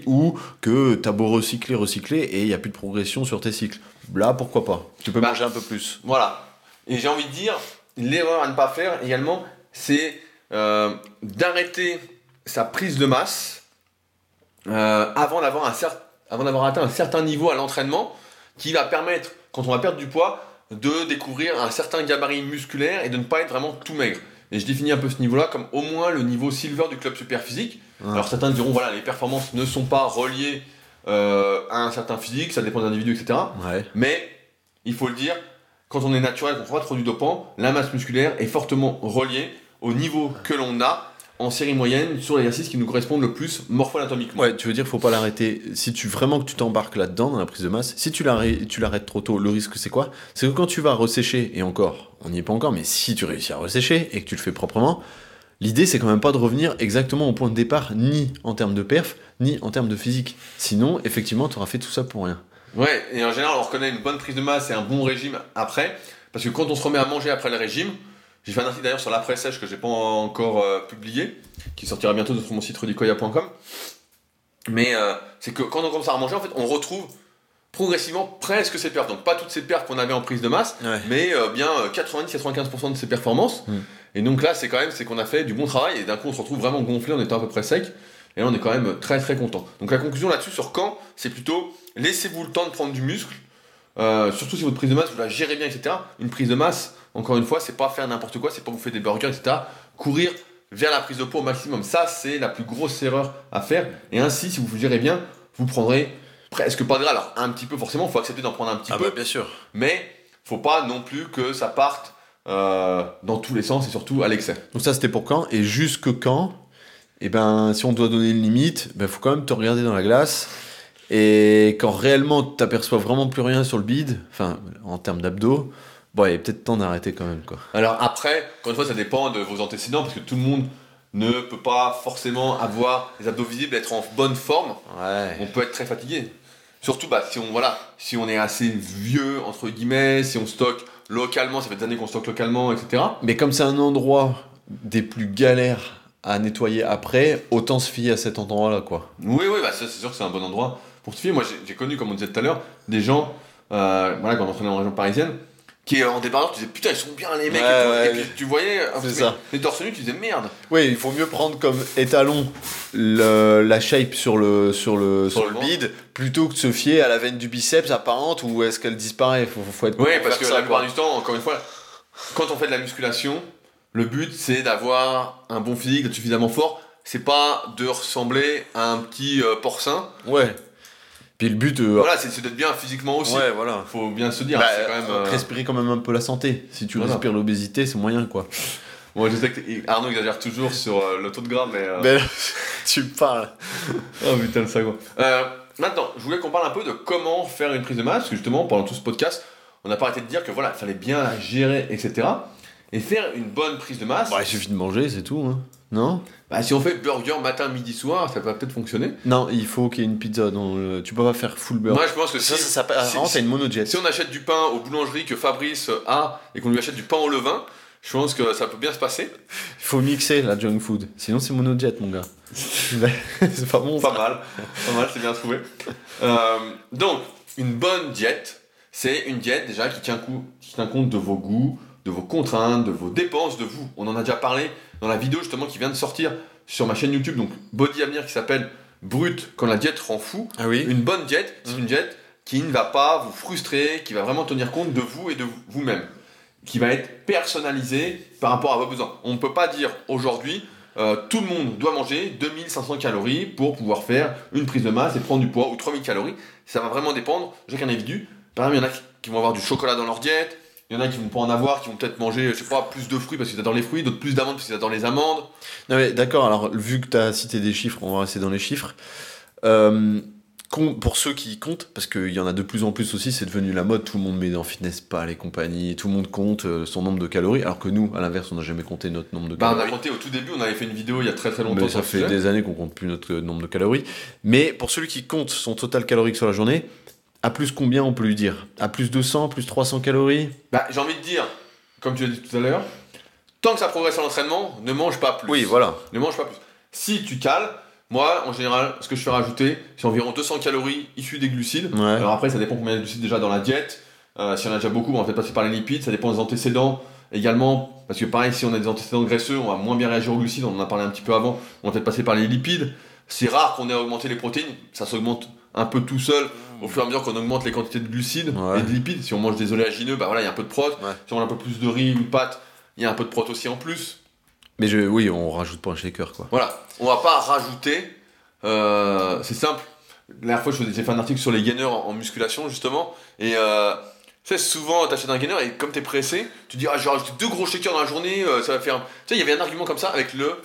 ou que t'as beau recycler, recycler, et il y a plus de progression sur tes cycles. Là, pourquoi pas? Tu peux Bah, manger un peu plus. Voilà. Et j'ai envie de dire, l'erreur à ne pas faire également, c'est euh, d'arrêter sa prise de masse euh, avant d'avoir un cer- avant d'avoir atteint un certain niveau à l'entraînement qui va permettre, quand on va perdre du poids, de découvrir un certain gabarit musculaire et de ne pas être vraiment tout maigre. Et je définis un peu ce niveau-là comme au moins le niveau silver du club super physique. Ouais. Alors certains diront, voilà, les performances ne sont pas reliées euh, à un certain physique, ça dépend des individus, etc. Ouais. Mais il faut le dire, quand on est naturel, qu'on ne prend pas trop du dopant, la masse musculaire est fortement reliée au niveau que l'on a en série moyenne sur l'exercice qui nous correspond le plus morpho-anatomiquement. Ouais, tu veux dire, faut pas l'arrêter. Si tu vraiment que tu t'embarques là-dedans dans la prise de masse, si tu l'arrêtes, tu l'arrêtes trop tôt, le risque c'est quoi? C'est que quand tu vas ressécher et encore, on n'y est pas encore, mais si tu réussis à ressécher et que tu le fais proprement, l'idée c'est quand même pas de revenir exactement au point de départ, ni en termes de perf, ni en termes de physique. Sinon, effectivement, tu auras fait tout ça pour rien. Ouais, et en général, on reconnaît une bonne prise de masse et un bon régime après, parce que quand on se remet à manger après le régime, j'ai fait un article d'ailleurs sur l'après-sèche que j'ai pas encore euh, publié, qui sortira bientôt sur mon site rudicoya.com. Mais euh, c'est que quand on commence à manger, en fait, on retrouve progressivement presque ces perfs. Donc pas toutes ces perfs qu'on avait en prise de masse, Ouais. mais euh, bien 90-95% de ses performances. Mm. Et donc là, c'est quand même, c'est qu'on a fait du bon travail et d'un coup, on se retrouve vraiment gonflé en étant à peu près sec. Et là, on est quand même très très content. Donc la conclusion là-dessus sur quand, c'est plutôt laissez-vous le temps de prendre du muscle. Euh, surtout si votre prise de masse, vous la gérez bien, etc. Une prise de masse, encore une fois, c'est pas faire n'importe quoi, c'est pas vous faire des burgers, etc. Courir vers la prise de poids au maximum. Ça, c'est la plus grosse erreur à faire. Et ainsi, si vous vous gérez bien, vous prendrez presque pas de gras. Alors, un petit peu, forcément, il faut accepter d'en prendre un petit peu. bah, bien sûr. Mais faut pas non plus que ça parte euh, dans tous les sens et surtout à l'excès. Donc ça c'était pour quand? Et jusque quand? Et ben si on doit donner une limite, ben faut quand même te regarder dans la glace. Et quand réellement tu t'aperçois vraiment plus rien sur le bide, enfin en termes d'abdos, bon il est peut-être temps d'arrêter quand même quoi. Alors après, encore une fois, ça dépend de vos antécédents parce que tout le monde ne peut pas forcément avoir les abdos visibles, être en bonne forme. Ouais. On peut être très fatigué. Surtout bah, si on voilà, si on est assez vieux entre guillemets, si on stocke localement, ça fait des années qu'on stocke localement, etc. Mais comme c'est un endroit des plus galères à nettoyer après, autant se fier à cet endroit-là quoi. Oui, oui, bah c'est sûr que c'est un bon endroit pour se fier. Moi, j'ai- j'ai connu, comme on disait tout à l'heure, des gens, euh, voilà, quand on entraînait en région parisienne, qui en débardeur, tu disais putain, ils sont bien les mecs. Ouais, et, tout. ouais, Et puis tu voyais ça. les torse nus, tu disais merde. Oui, il faut mieux prendre comme étalon le- la shape sur le, sur le, Sur sur le bide plutôt que de se fier à la veine du biceps apparente ou est-ce qu'elle disparaît faut, faut être Oui, parce que ça, la plupart du temps, encore une fois, quand on fait de la musculation, le but c'est d'avoir un bon physique, suffisamment fort. C'est pas de ressembler à un petit euh, porcin. Ouais. Puis le but. euh, Voilà, c'est d'être bien physiquement aussi. ouais, voilà. Faut bien se dire. Bah, quand même. euh, Respirer quand même un peu la santé. Si tu Voilà. respires l'obésité, c'est moyen quoi. Moi, je sais que Arnaud exagère toujours sur euh, le taux de gras, mais. euh, Mais tu me parles. Oh putain, le sagouin. Euh, maintenant, je voulais qu'on parle un peu de comment faire une prise de masse, parce que justement, pendant tout ce podcast, on n'a pas arrêté de dire que voilà, il fallait bien la gérer, etc. Et faire une bonne prise de masse. Bah, il suffit de manger, c'est tout. Hein. Non Bah, si on fait burger matin, midi, soir, ça va peut-être fonctionner. Non, il faut qu'il y ait une pizza dans le... Tu peux pas faire full beurre. Moi, je pense que ça, si, ça s'appelle. si- si- t'as une monojet. si on achète du pain aux boulangeries que Fabrice a et qu'on lui achète du pain au levain, je pense que ça peut bien se passer. Il faut mixer la junk food. Sinon, c'est monojet, mon gars. c'est pas bon. Pas ça. mal, pas mal, c'est bien trouvé. Euh, donc, une bonne diète, c'est une diète déjà qui tient, coup- qui tient compte de vos goûts, de vos contraintes, de vos dépenses, de vous. On en a déjà parlé dans la vidéo justement qui vient de sortir sur ma chaîne YouTube, donc Body Avenir qui s'appelle Brut quand la diète rend fou. Ah oui Une bonne diète, c'est Mhm. une diète qui ne va pas vous frustrer, qui va vraiment tenir compte de vous et de vous-même, qui va être personnalisée par rapport à vos besoins. On ne peut pas dire aujourd'hui, euh, tout le monde doit manger 2500 calories pour pouvoir faire une prise de masse et prendre du poids, ou 3000 calories. Ça va vraiment dépendre de chaque individu. Par exemple, il y en a qui vont avoir du chocolat dans leur diète, il y en a qui vont pas en avoir, qui vont peut-être manger, je sais pas, plus de fruits parce qu'ils adorent les fruits, d'autres plus d'amandes parce qu'ils adorent les amandes. Non mais d'accord, alors vu que tu as cité des chiffres, on va rester dans les chiffres. Euh, pour ceux qui comptent, parce qu'il y en a de plus en plus aussi, c'est devenu la mode, tout le monde met dans Fitness Pal et compagnie, tout le monde compte euh, son nombre de calories, alors que nous, à l'inverse, on n'a jamais compté notre nombre de Bah, on a calories. compté au tout début, on avait fait une vidéo il y a très très longtemps Mais ça fait des années qu'on compte plus notre nombre de calories. Mais pour celui qui compte son total calorique sur la journée, à plus combien on peut lui dire? À plus 200, plus 300 calories? Bah, j'ai envie de dire, comme tu l'as dit tout à l'heure, tant que ça progresse à l'entraînement, ne mange pas plus. Oui, voilà. Ne mange pas plus. Si tu cales, moi, en général, ce que je fais rajouter, c'est environ 200 calories issues des glucides. Ouais. Alors après, ça dépend combien de glucides déjà dans la diète. Euh, si on a déjà beaucoup, on va peut-être passer par les lipides. Ça dépend des antécédents également. Parce que pareil, si on a des antécédents graisseux, on va moins bien réagir aux glucides. On en a parlé un petit peu avant. On va peut-être passer par les lipides. C'est rare qu'on ait augmenté les protéines. Ça s'augmente un peu tout seul au fur et à mesure qu'on augmente les quantités de glucides Ouais. et de lipides. Si on mange des oléagineux, bah voilà, il y a un peu de prot. Ouais. Si on a un peu plus de riz ou de pâtes, il y a un peu de prot aussi en plus. Mais je, oui, on rajoute pas un shaker, quoi. Voilà, on va pas rajouter. euh, c'est simple. La dernière fois, j'ai fait un article sur les gainers en, en musculation, justement. Et euh, tu sais, souvent, t'achètes un gainer et comme t'es pressé, tu dis, ah, je vais rajouter deux gros shakers dans la journée, euh, ça va faire. Tu sais, il y avait un argument comme ça avec le.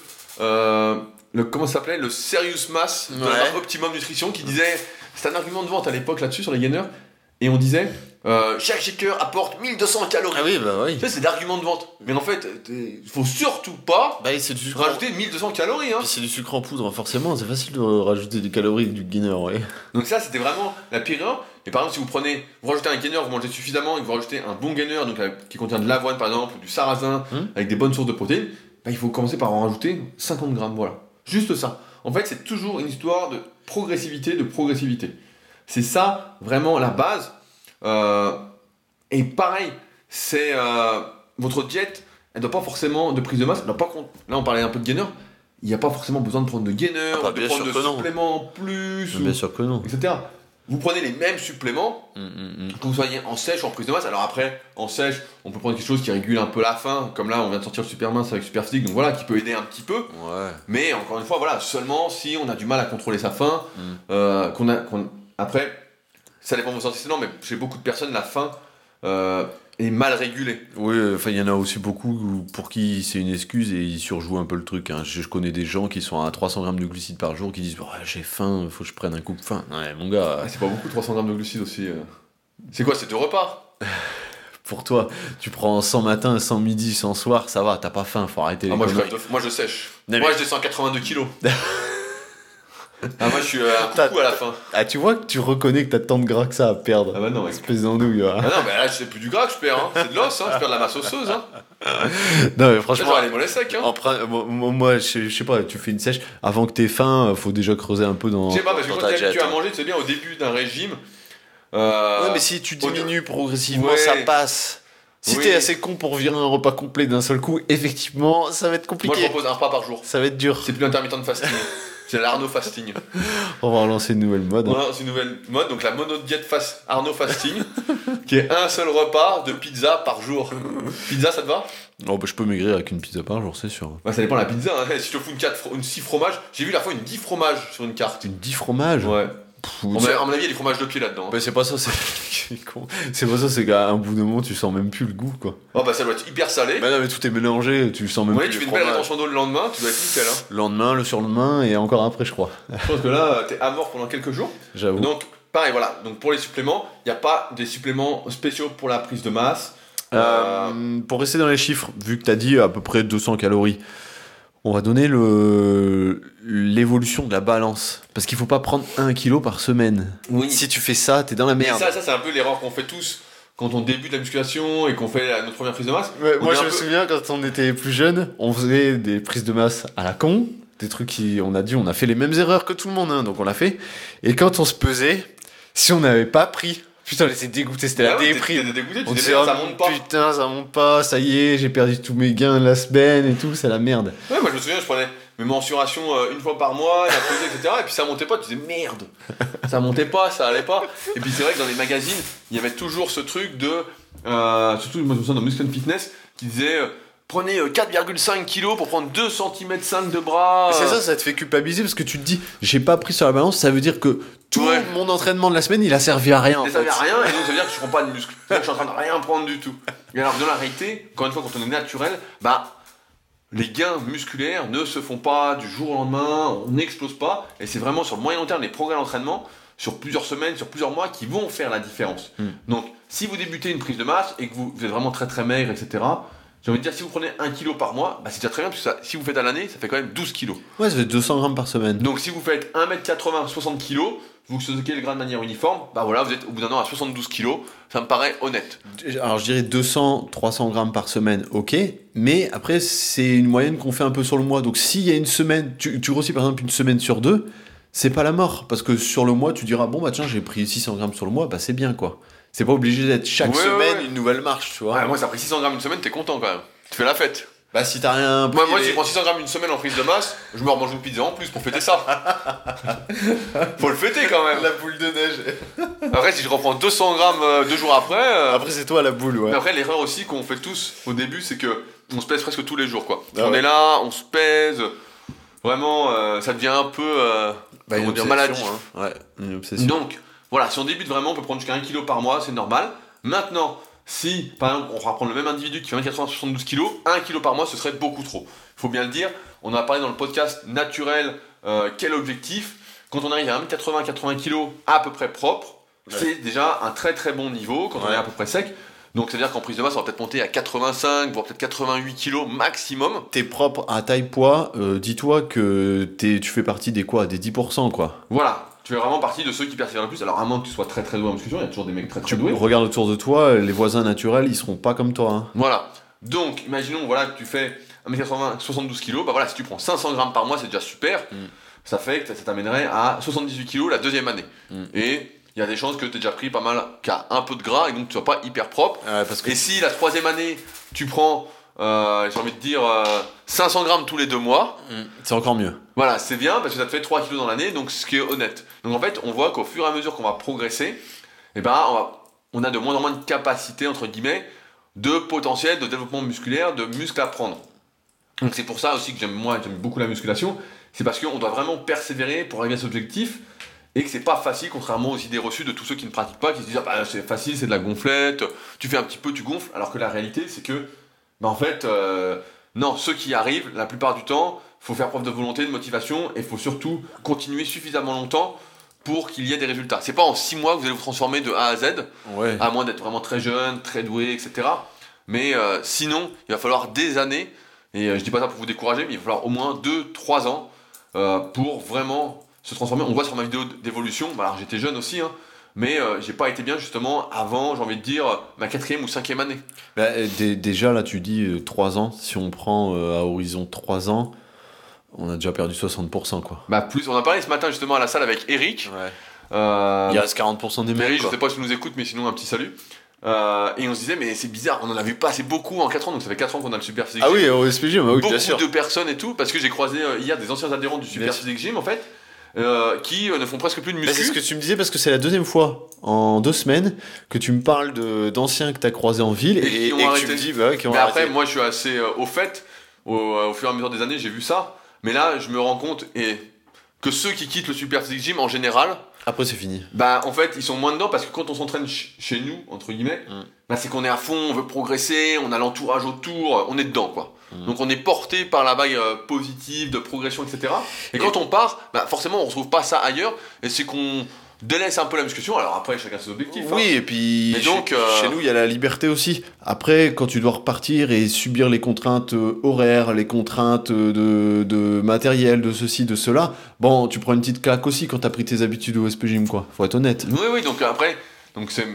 euh, le comment ça s'appelait? Le Serious Mass de la Ouais. Optimum Nutrition qui disait. C'était un argument de vente à l'époque là-dessus sur les gainers. Et on disait, euh, chaque shaker apporte 1200 calories. Ah oui, bah oui. Tu sais, c'est d'argument de vente. Mais en fait, il faut surtout pas Bah, c'est du rajouter 1200 calories. Hein. C'est du sucre en poudre, forcément, c'est facile de rajouter des calories du gainer, ouais. Donc ça, c'était vraiment la pire. Et par exemple, si vous prenez, vous rajoutez un gainer, vous mangez suffisamment, et vous rajoutez un bon gainer, donc avec- qui contient de l'avoine par exemple, ou du sarrasin, Hmm. avec des bonnes sources de protéines, bah, il faut commencer par en rajouter 50 grammes, voilà. Juste ça. En fait, c'est toujours une histoire de progressivité, de progressivité. C'est ça, vraiment, la base. Euh, et pareil, c'est euh, votre diète, elle doit pas forcément de prise de masse, elle doit pas là on parlait un peu de gainer, il n'y a pas forcément besoin de prendre de gainer, Ah bah, de prendre de suppléments en plus, ou- Bien sûr que non. etc. Vous prenez les mêmes suppléments, Hum, hum, hum. que vous soyez en sèche ou en prise de masse. Alors après, en sèche, on peut prendre quelque chose qui régule un peu la faim, comme là on vient de sortir le super mince avec super physique, donc voilà, qui peut aider un petit peu. Ouais. Mais encore une fois, voilà, seulement si on a du mal à contrôler sa faim, Mm. euh, qu'on a, qu'on- après, ça dépend de vos antécédents, mais chez beaucoup de personnes, la faim euh, est mal régulée. Oui, enfin, il y en a aussi beaucoup pour qui c'est une excuse et ils surjouent un peu le truc. hein. Je, je connais des gens qui sont à 300 grammes de glucides par jour qui disent J'ai faim, faut que je prenne un coup de faim. Ouais, mon gars, Ah, c'est pas beaucoup, 300 grammes de glucides aussi. euh. C'est quoi, c'est deux repas? Pour toi, tu prends 100 matin, 100 midi, 100 soir, ça va, t'as pas faim, faut arrêter ah, moi, je moi, sèche. Non, moi, je descends 82 kilos. ah, moi, je suis euh, un coucou à la fin. Ah, tu vois que tu reconnais que t'as tant de gras que ça à perdre. Ah bah non. Espèce d'andouille. hein. Ah non, mais là, c'est plus du gras que je perds, hein. c'est de l'os, hein. je perds de la masse osseuse. Hein. Non, mais franchement, j'aurais les mollets secs. Hein. en moi, moi, moi, je, je sais pas, tu fais une sèche, avant que t'aies faim, faut déjà creuser un peu dans, Je sais pas, parce que quand jet, à hein. manger, tu sais bien, au début d'un régime. euh, Ouais, mais si tu diminues progressivement, Ouais. ça passe. Si Oui. t'es assez con pour virer un repas complet d'un seul coup, effectivement, ça va être Moi, compliqué. je propose un repas par jour. Ça va être dur. C'est plus intermittent de fasting. c'est l'Arnaud fasting. On va relancer une nouvelle mode. Voilà, c'est une nouvelle mode, donc la monodiète fast Arnaud fasting, qui est un seul repas de pizza par jour. Pizza, ça te va? Oh, bah, je peux maigrir avec une pizza par jour, c'est sûr. Bah, ça dépend de la pizza. Hein. Si je te fous une, 4, une 6 fromages, j'ai vu la fois une 10 fromages sur une carte. Une 10 fromages? Ouais. Pff, À mon c'est- à mon avis, il y a des fromages de pied là-dedans. hein. Bah, c'est pas ça, c'est. pas ça, c'est qu'à un bout de moment, tu sens même plus le goût, quoi. Oh, bah ça doit être hyper salé. Bah non, mais tout est mélangé, tu sens même Ouais, plus tu fais une belle rétention d'eau le lendemain, tu dois être nickel. Hein. Le lendemain, le surlendemain et encore après, je crois. Je pense que là, t'es à mort pendant quelques jours. J'avoue. Donc, pareil, voilà. Donc, pour les suppléments, il n'y a pas des suppléments spéciaux pour la prise de masse. Euh, pour rester dans les chiffres, vu que tu as dit à peu près 200 calories, on va donner le l'évolution de la balance. Parce qu'il faut pas prendre 1 kg par semaine. Oui. Si tu fais ça, t'es dans la Mais merde. ça, ça c'est un peu l'erreur qu'on fait tous quand on débute la musculation et qu'on fait la- notre première prise de masse. Ouais, moi, je un me souviens quand on était plus jeune, on faisait des prises de masse à la con. Des trucs qui, on a dit, on a fait les mêmes erreurs que tout le monde, hein, donc on l'a fait. Et quand on se pesait, si on n'avait pas pris, putain, on était dégoûté, c'était Ah la t'es- déprime. dégoûté, tu On dis disait, ça monte pas. putain, ça monte pas, ça y est, j'ai perdu tous mes gains de la semaine et tout, c'est la merde. Ouais, moi je me souviens, je prenais mes mensurations euh, une fois par mois, la pesée, etc. Et puis ça montait pas, tu disais merde, ça montait pas, ça allait pas. Et puis c'est vrai que dans les magazines, il y avait toujours ce truc de. euh, surtout, moi je me souviens dans Muscle and Fitness, qui disait euh, prenez euh, 4,5 kilos pour prendre 2 cm 5 de bras. C'est ça, ça te fait culpabiliser parce que tu te dis, j'ai pas pris sur la balance, ça veut dire que tout Ouais. mon entraînement de la semaine, il a servi à rien. ça veut fait. dire rien, et donc ça veut dire que je prends pas de muscle. Je suis en train de rien prendre du tout. Et alors, dans la réalité, encore une fois, quand on est naturel, bah, les gains musculaires ne se font pas du jour au lendemain, on n'explose pas, et c'est vraiment sur le moyen long terme, les progrès d'entraînement, sur plusieurs semaines, sur plusieurs mois, qui vont faire la différence. Mm. Donc, si vous débutez une prise de masse et que vous, vous êtes vraiment très très maigre, etc., j'ai envie de dire, si vous prenez 1 kg par mois, bah, c'est déjà très bien, parce que ça- si vous faites à l'année, ça fait quand même 12 kg. Ouais, ça fait 200 grammes par semaine. Donc si vous faites 1m80, 60 kg, vous stockez le gras de manière uniforme, bah voilà, vous êtes au bout d'un an à 72 kg, ça me paraît honnête. Alors je dirais 200, 300 grammes par semaine, ok, mais après c'est une moyenne qu'on fait un peu sur le mois. Donc s'il y a une semaine, tu, tu grossis par exemple une semaine sur deux, c'est pas la mort. Parce que sur le mois, tu diras, bon bah tiens, j'ai pris 600 grammes sur le mois, bah c'est bien quoi. C'est pas obligé d'être chaque Ouais, semaine ouais. une nouvelle marche, tu vois. Moi ça a pris 600 grammes une semaine, t'es content quand même. Tu fais la fête. Bah si t'as rien Moi, pris moi si je prends 600 grammes une semaine en prise de masse, je me remange une pizza en plus pour fêter ça. Faut le fêter quand même. la boule de neige. Après, si je reprends 200 grammes euh, deux jours après. euh, Après c'est toi la boule, ouais. Mais après, l'erreur aussi qu'on fait tous au début, c'est que on se pèse presque tous les jours, quoi. Ah on ouais. est là, on se pèse. Vraiment, euh, ça devient un peu. euh, Bah, une comment dire, obsession, maladif. hein. Ouais, une obsession. Donc, voilà, si on débute vraiment, on peut prendre jusqu'à 1 kg par mois, c'est normal. Maintenant, si, par exemple, on va prendre le même individu qui fait 1,80 72 kg, 1 kg par mois, ce serait beaucoup trop. Il faut bien le dire. On en a parlé dans le podcast naturel, euh, quel objectif Quand on arrive à 1,80 80 kg à peu près propre, Ouais. c'est déjà un très très bon niveau quand on est à peu près sec. Donc, c'est-à-dire qu'en prise de masse, on va peut-être monter à 85, voire peut-être 88 kg maximum. T'es propre à taille poids, euh, dis-toi que t'es- tu fais partie des quoi? Des 10% quoi. Voilà, tu fais vraiment partie de ceux qui persévèrent le plus. Alors, à moins que tu sois très très doué en musculation, il y a toujours des mecs très très Tu doués. regardes autour de toi, les voisins naturels, ils seront pas comme toi. hein. Voilà. Donc, imaginons voilà, que tu fais 1m80, 72 kg. Bah voilà, si tu prends 500 grammes par mois, c'est déjà super. Mm. Ça fait que ça t'amènerait à 78 kg la deuxième année. Mm. Et il y a des chances que tu aies déjà pris pas mal, qu'à un peu de gras et donc tu sois pas hyper propre. Ouais, parce que Et si la troisième année, tu prends, euh, j'ai envie de dire, euh, 500 grammes tous les deux mois, Mm. c'est encore mieux. voilà, c'est bien parce que ça te fait 3 kg dans l'année, donc ce qui est honnête. Donc en fait, on voit qu'au fur et à mesure qu'on va progresser, eh ben, on, va- on a de moins en moins de capacité, entre guillemets, de potentiel de développement musculaire, de muscles à prendre. Donc c'est pour ça aussi que j'aime moi, j'aime beaucoup la musculation, c'est parce qu'on doit vraiment persévérer pour arriver à cet objectif et que c'est pas facile, contrairement aux idées reçues de tous ceux qui ne pratiquent pas, qui se disent ah, bah, c'est facile, c'est de la gonflette, tu fais un petit peu, tu gonfles, alors que la réalité c'est que, bah, en fait, euh, non, ceux qui y arrivent, la plupart du temps, faut faire preuve de volonté, de motivation, et faut surtout continuer suffisamment longtemps pour qu'il y ait des résultats. C'est pas en 6 mois que vous allez vous transformer de A à Z, Ouais. à moins d'être vraiment très jeune, très doué, etc. Mais euh, sinon, il va falloir des années, et euh, je dis pas ça pour vous décourager, mais il va falloir au moins 2-3 ans euh, pour vraiment se transformer. On voit sur ma vidéo d'évolution, bah, alors j'étais jeune aussi, hein, mais euh, j'ai pas été bien justement avant, j'ai envie de dire, ma quatrième ou cinquième année. Bah, euh, dé- déjà, là, tu dis 3 ans. Si on prend euh, à horizon 3 ans, on a déjà perdu 60%, quoi. Bah plus, on a parlé ce matin justement à la salle avec Eric. Ouais. Euh, Il reste 40% des mecs, je quoi. sais pas si tu nous écoutes, mais sinon un petit salut. Euh, et on se disait, mais c'est bizarre, on en a vu pas assez beaucoup en 4 ans, donc ça fait 4 ans qu'on a le Super Physique Ah Gym. oui, au SPG, bah oui, beaucoup bien sûr. de personnes et tout, parce que j'ai croisé euh, hier des anciens adhérents du Super. Physique Gym en fait, euh, qui euh, ne font presque plus de Bah, c'est ce muscu. que tu me disais parce que c'est la deuxième fois en deux semaines que tu me parles de d'anciens que tu as croisés en ville Et que tu me dis bah, qui ont Mais après, arrêté. moi je suis assez euh, au fait, au, au fur et à mesure des années, j'ai vu ça, mais là je me rends compte et que ceux qui quittent le Super Physique Gym en général, Après c'est fini. bah en fait ils sont moins dedans parce que quand on s'entraîne ch- chez nous, entre guillemets, Mm. bah, c'est qu'on est à fond, on veut progresser, on a l'entourage autour, on est dedans quoi. Mm. Donc on est porté par la vague euh, positive de progression, etc. Et quand on part, bah, forcément on retrouve pas ça ailleurs, et c'est qu'on délaisse un peu la musculation. Alors après chacun ses objectifs. hein. Oui, et puis Mais chez- donc, euh, chez nous, il y a la liberté aussi. Après, quand tu dois repartir et subir les contraintes euh, horaires, les contraintes euh, de, de matériel, de ceci, de cela, bon, tu prends une petite claque aussi quand t'as pris tes habitudes au SP Gym, quoi. Faut être honnête. Oui, oui, donc après, donc c'est,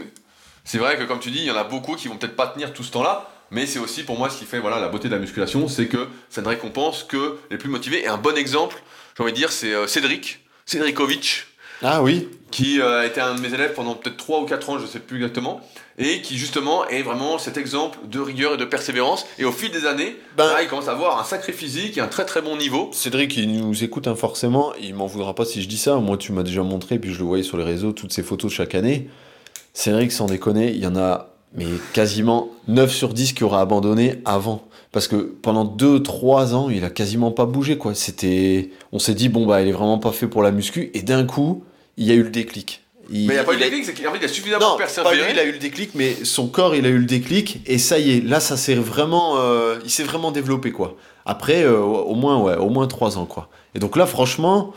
c'est vrai que comme tu dis, il y en a beaucoup qui vont peut-être pas tenir tout ce temps-là, mais c'est aussi pour moi ce qui fait voilà, la beauté de la musculation, c'est que ça ne récompense que les plus motivés. Et un bon exemple, j'ai envie de dire, c'est Cédric, Cédricovic, Ah oui qui euh, a été un de mes élèves pendant peut-être 3 ou 4 ans, je sais plus exactement, et qui justement est vraiment cet exemple de rigueur et de persévérance. Et au fil des années, Ben- là, il commence à avoir un sacré physique et un très très bon niveau. Cédric, il nous écoute hein, forcément, il m'en voudra pas si je dis ça. Moi, tu m'as déjà montré, puis je le voyais sur les réseaux, toutes ces photos chaque année. Cédric, sans déconner, il y en a mais quasiment 9 sur 10 qui auraient abandonné avant. Parce que pendant 2-3 ans, il a quasiment pas bougé, quoi. C'était... On s'est dit, bon, bah, il est vraiment pas fait pour la muscu, et d'un coup, il y a eu le déclic. Mais il n'y a pas eu il de déclic, c'est qu'en fait, il a suffisamment non, pas persévéré. lui, il a eu le déclic, mais son corps, il a eu le déclic, et ça y est, là, ça s'est vraiment, euh, il s'est vraiment développé, quoi. Après, euh, au moins, ouais, au moins trois ans, quoi. Et donc là, franchement,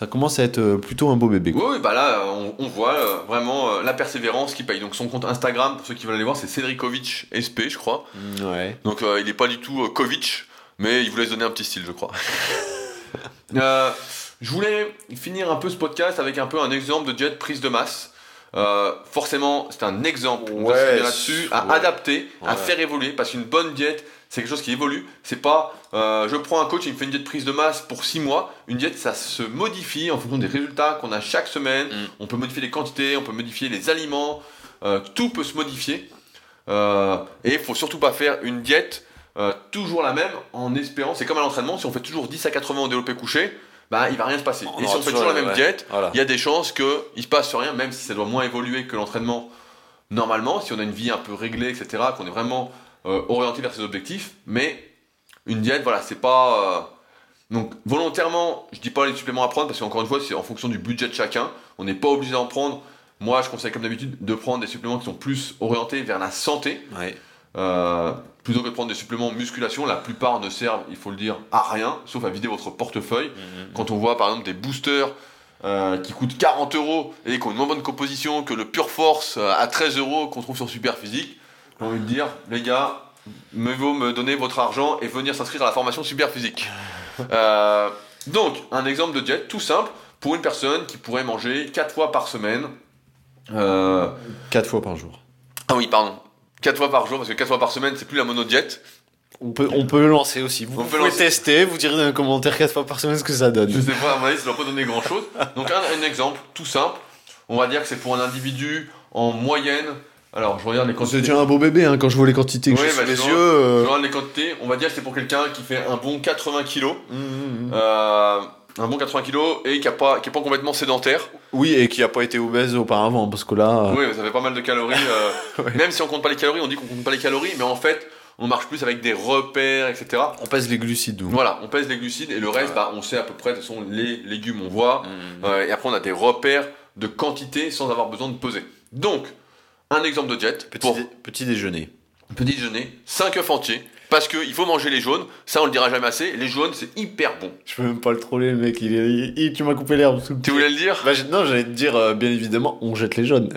ça commence à être euh, plutôt un beau bébé, quoi. Oui, oui, bah là, on, on voit euh, vraiment euh, la persévérance qui paye. Donc son compte Instagram, pour ceux qui veulent aller voir, c'est Cédricovic SP, je crois. Ouais. Donc euh, il n'est pas du tout euh, Kovic, mais il voulait se donner un petit style, je crois. Euh, je voulais finir un peu ce podcast avec un peu un exemple de jet prise de masse. Euh, forcément, c'est un exemple Ouais, là-dessus, à ouais. adapter, à faire évoluer, parce qu'une bonne diète, c'est quelque chose qui évolue. C'est pas, euh, je prends un coach, il me fait une diète prise de masse pour 6 mois. Une diète, ça se modifie en fonction des résultats qu'on a chaque semaine. Mm. On peut modifier les quantités, on peut modifier les aliments, euh, tout peut se modifier. Euh, et il faut surtout pas faire une diète toujours la même en espérant, c'est comme à l'entraînement, si on fait toujours 10 à 80 au développé couché, bah, il va rien se passer. On et si on fait toujours la même ouais. diète, Voilà. il y a des chances qu'il se passe rien, même si ça doit moins évoluer que l'entraînement normalement, si on a une vie un peu réglée, etc., qu'on est vraiment orienté vers ses objectifs. Mais une diète, voilà, c'est pas. euh, Donc volontairement, je dis pas les suppléments à prendre parce qu'encore une fois, c'est en fonction du budget de chacun. On n'est pas obligé d'en prendre. Moi, je conseille comme d'habitude de prendre des suppléments qui sont plus orientés vers la santé. Ouais. Euh, plutôt que de prendre des suppléments musculation, la plupart ne servent, il faut le dire, à rien, sauf à vider votre portefeuille. Quand on voit par exemple des boosters euh, qui coûtent 40 euros et qui ont une moins bonne composition que le Pure Force euh, à 13 euros qu'on trouve sur Super Physique, j'ai envie de dire, les gars, mieux vaut me donner votre argent et venir s'inscrire à la formation Super Physique. Euh, donc, un exemple de diète tout simple pour une personne qui pourrait manger 4 fois par semaine. Euh, Quatre fois par jour. ah oui, pardon. 4 fois par jour, parce que 4 fois par semaine, c'est plus la monodiète. On peut, on peut le lancer aussi. Vous On pouvez lancer. tester, vous direz dans les commentaires quatre fois par semaine ce que ça donne. Je sais pas, à mon avis, ça doit pas donner grand chose. Donc, un, un exemple tout simple. On va dire que c'est pour un individu en moyenne. Alors, je regarde les C'est quantités. déjà un beau bébé hein, quand je vois les quantités que Oui, j'ai bah, sous les je yeux. Je euh, regarde les quantités. On va dire que c'est pour quelqu'un qui fait un bon 80 kilos. hum, hum, hum. Euh, un bon 80 kilos et qui n'est pas, qui est pas complètement sédentaire. Oui, et qui a pas été obèse auparavant, parce que là. Oui, ça fait pas mal de calories. euh, Ouais. Même si on compte pas les calories, on dit qu'on compte pas les calories, mais en fait, on marche plus avec des repères, etc. On pèse les glucides, nous. Voilà, on pèse les glucides et le reste, bah, on sait à peu près, de toute façon, les légumes, on voit. Euh, et après, on a des repères de quantité sans avoir besoin de peser. Donc, un exemple de diète Petit, pour dé- petit déjeuner. petit déjeuner, 5 œufs entiers. Parce qu'il faut manger les jaunes, ça on le dira jamais assez. Les jaunes, c'est hyper bon. Je peux même pas le troller, le mec. Il est... il- il- tu m'as coupé l'herbe sous le Tu voulais le dire? Bah, non, j'allais te dire, euh, bien évidemment, on jette les jaunes.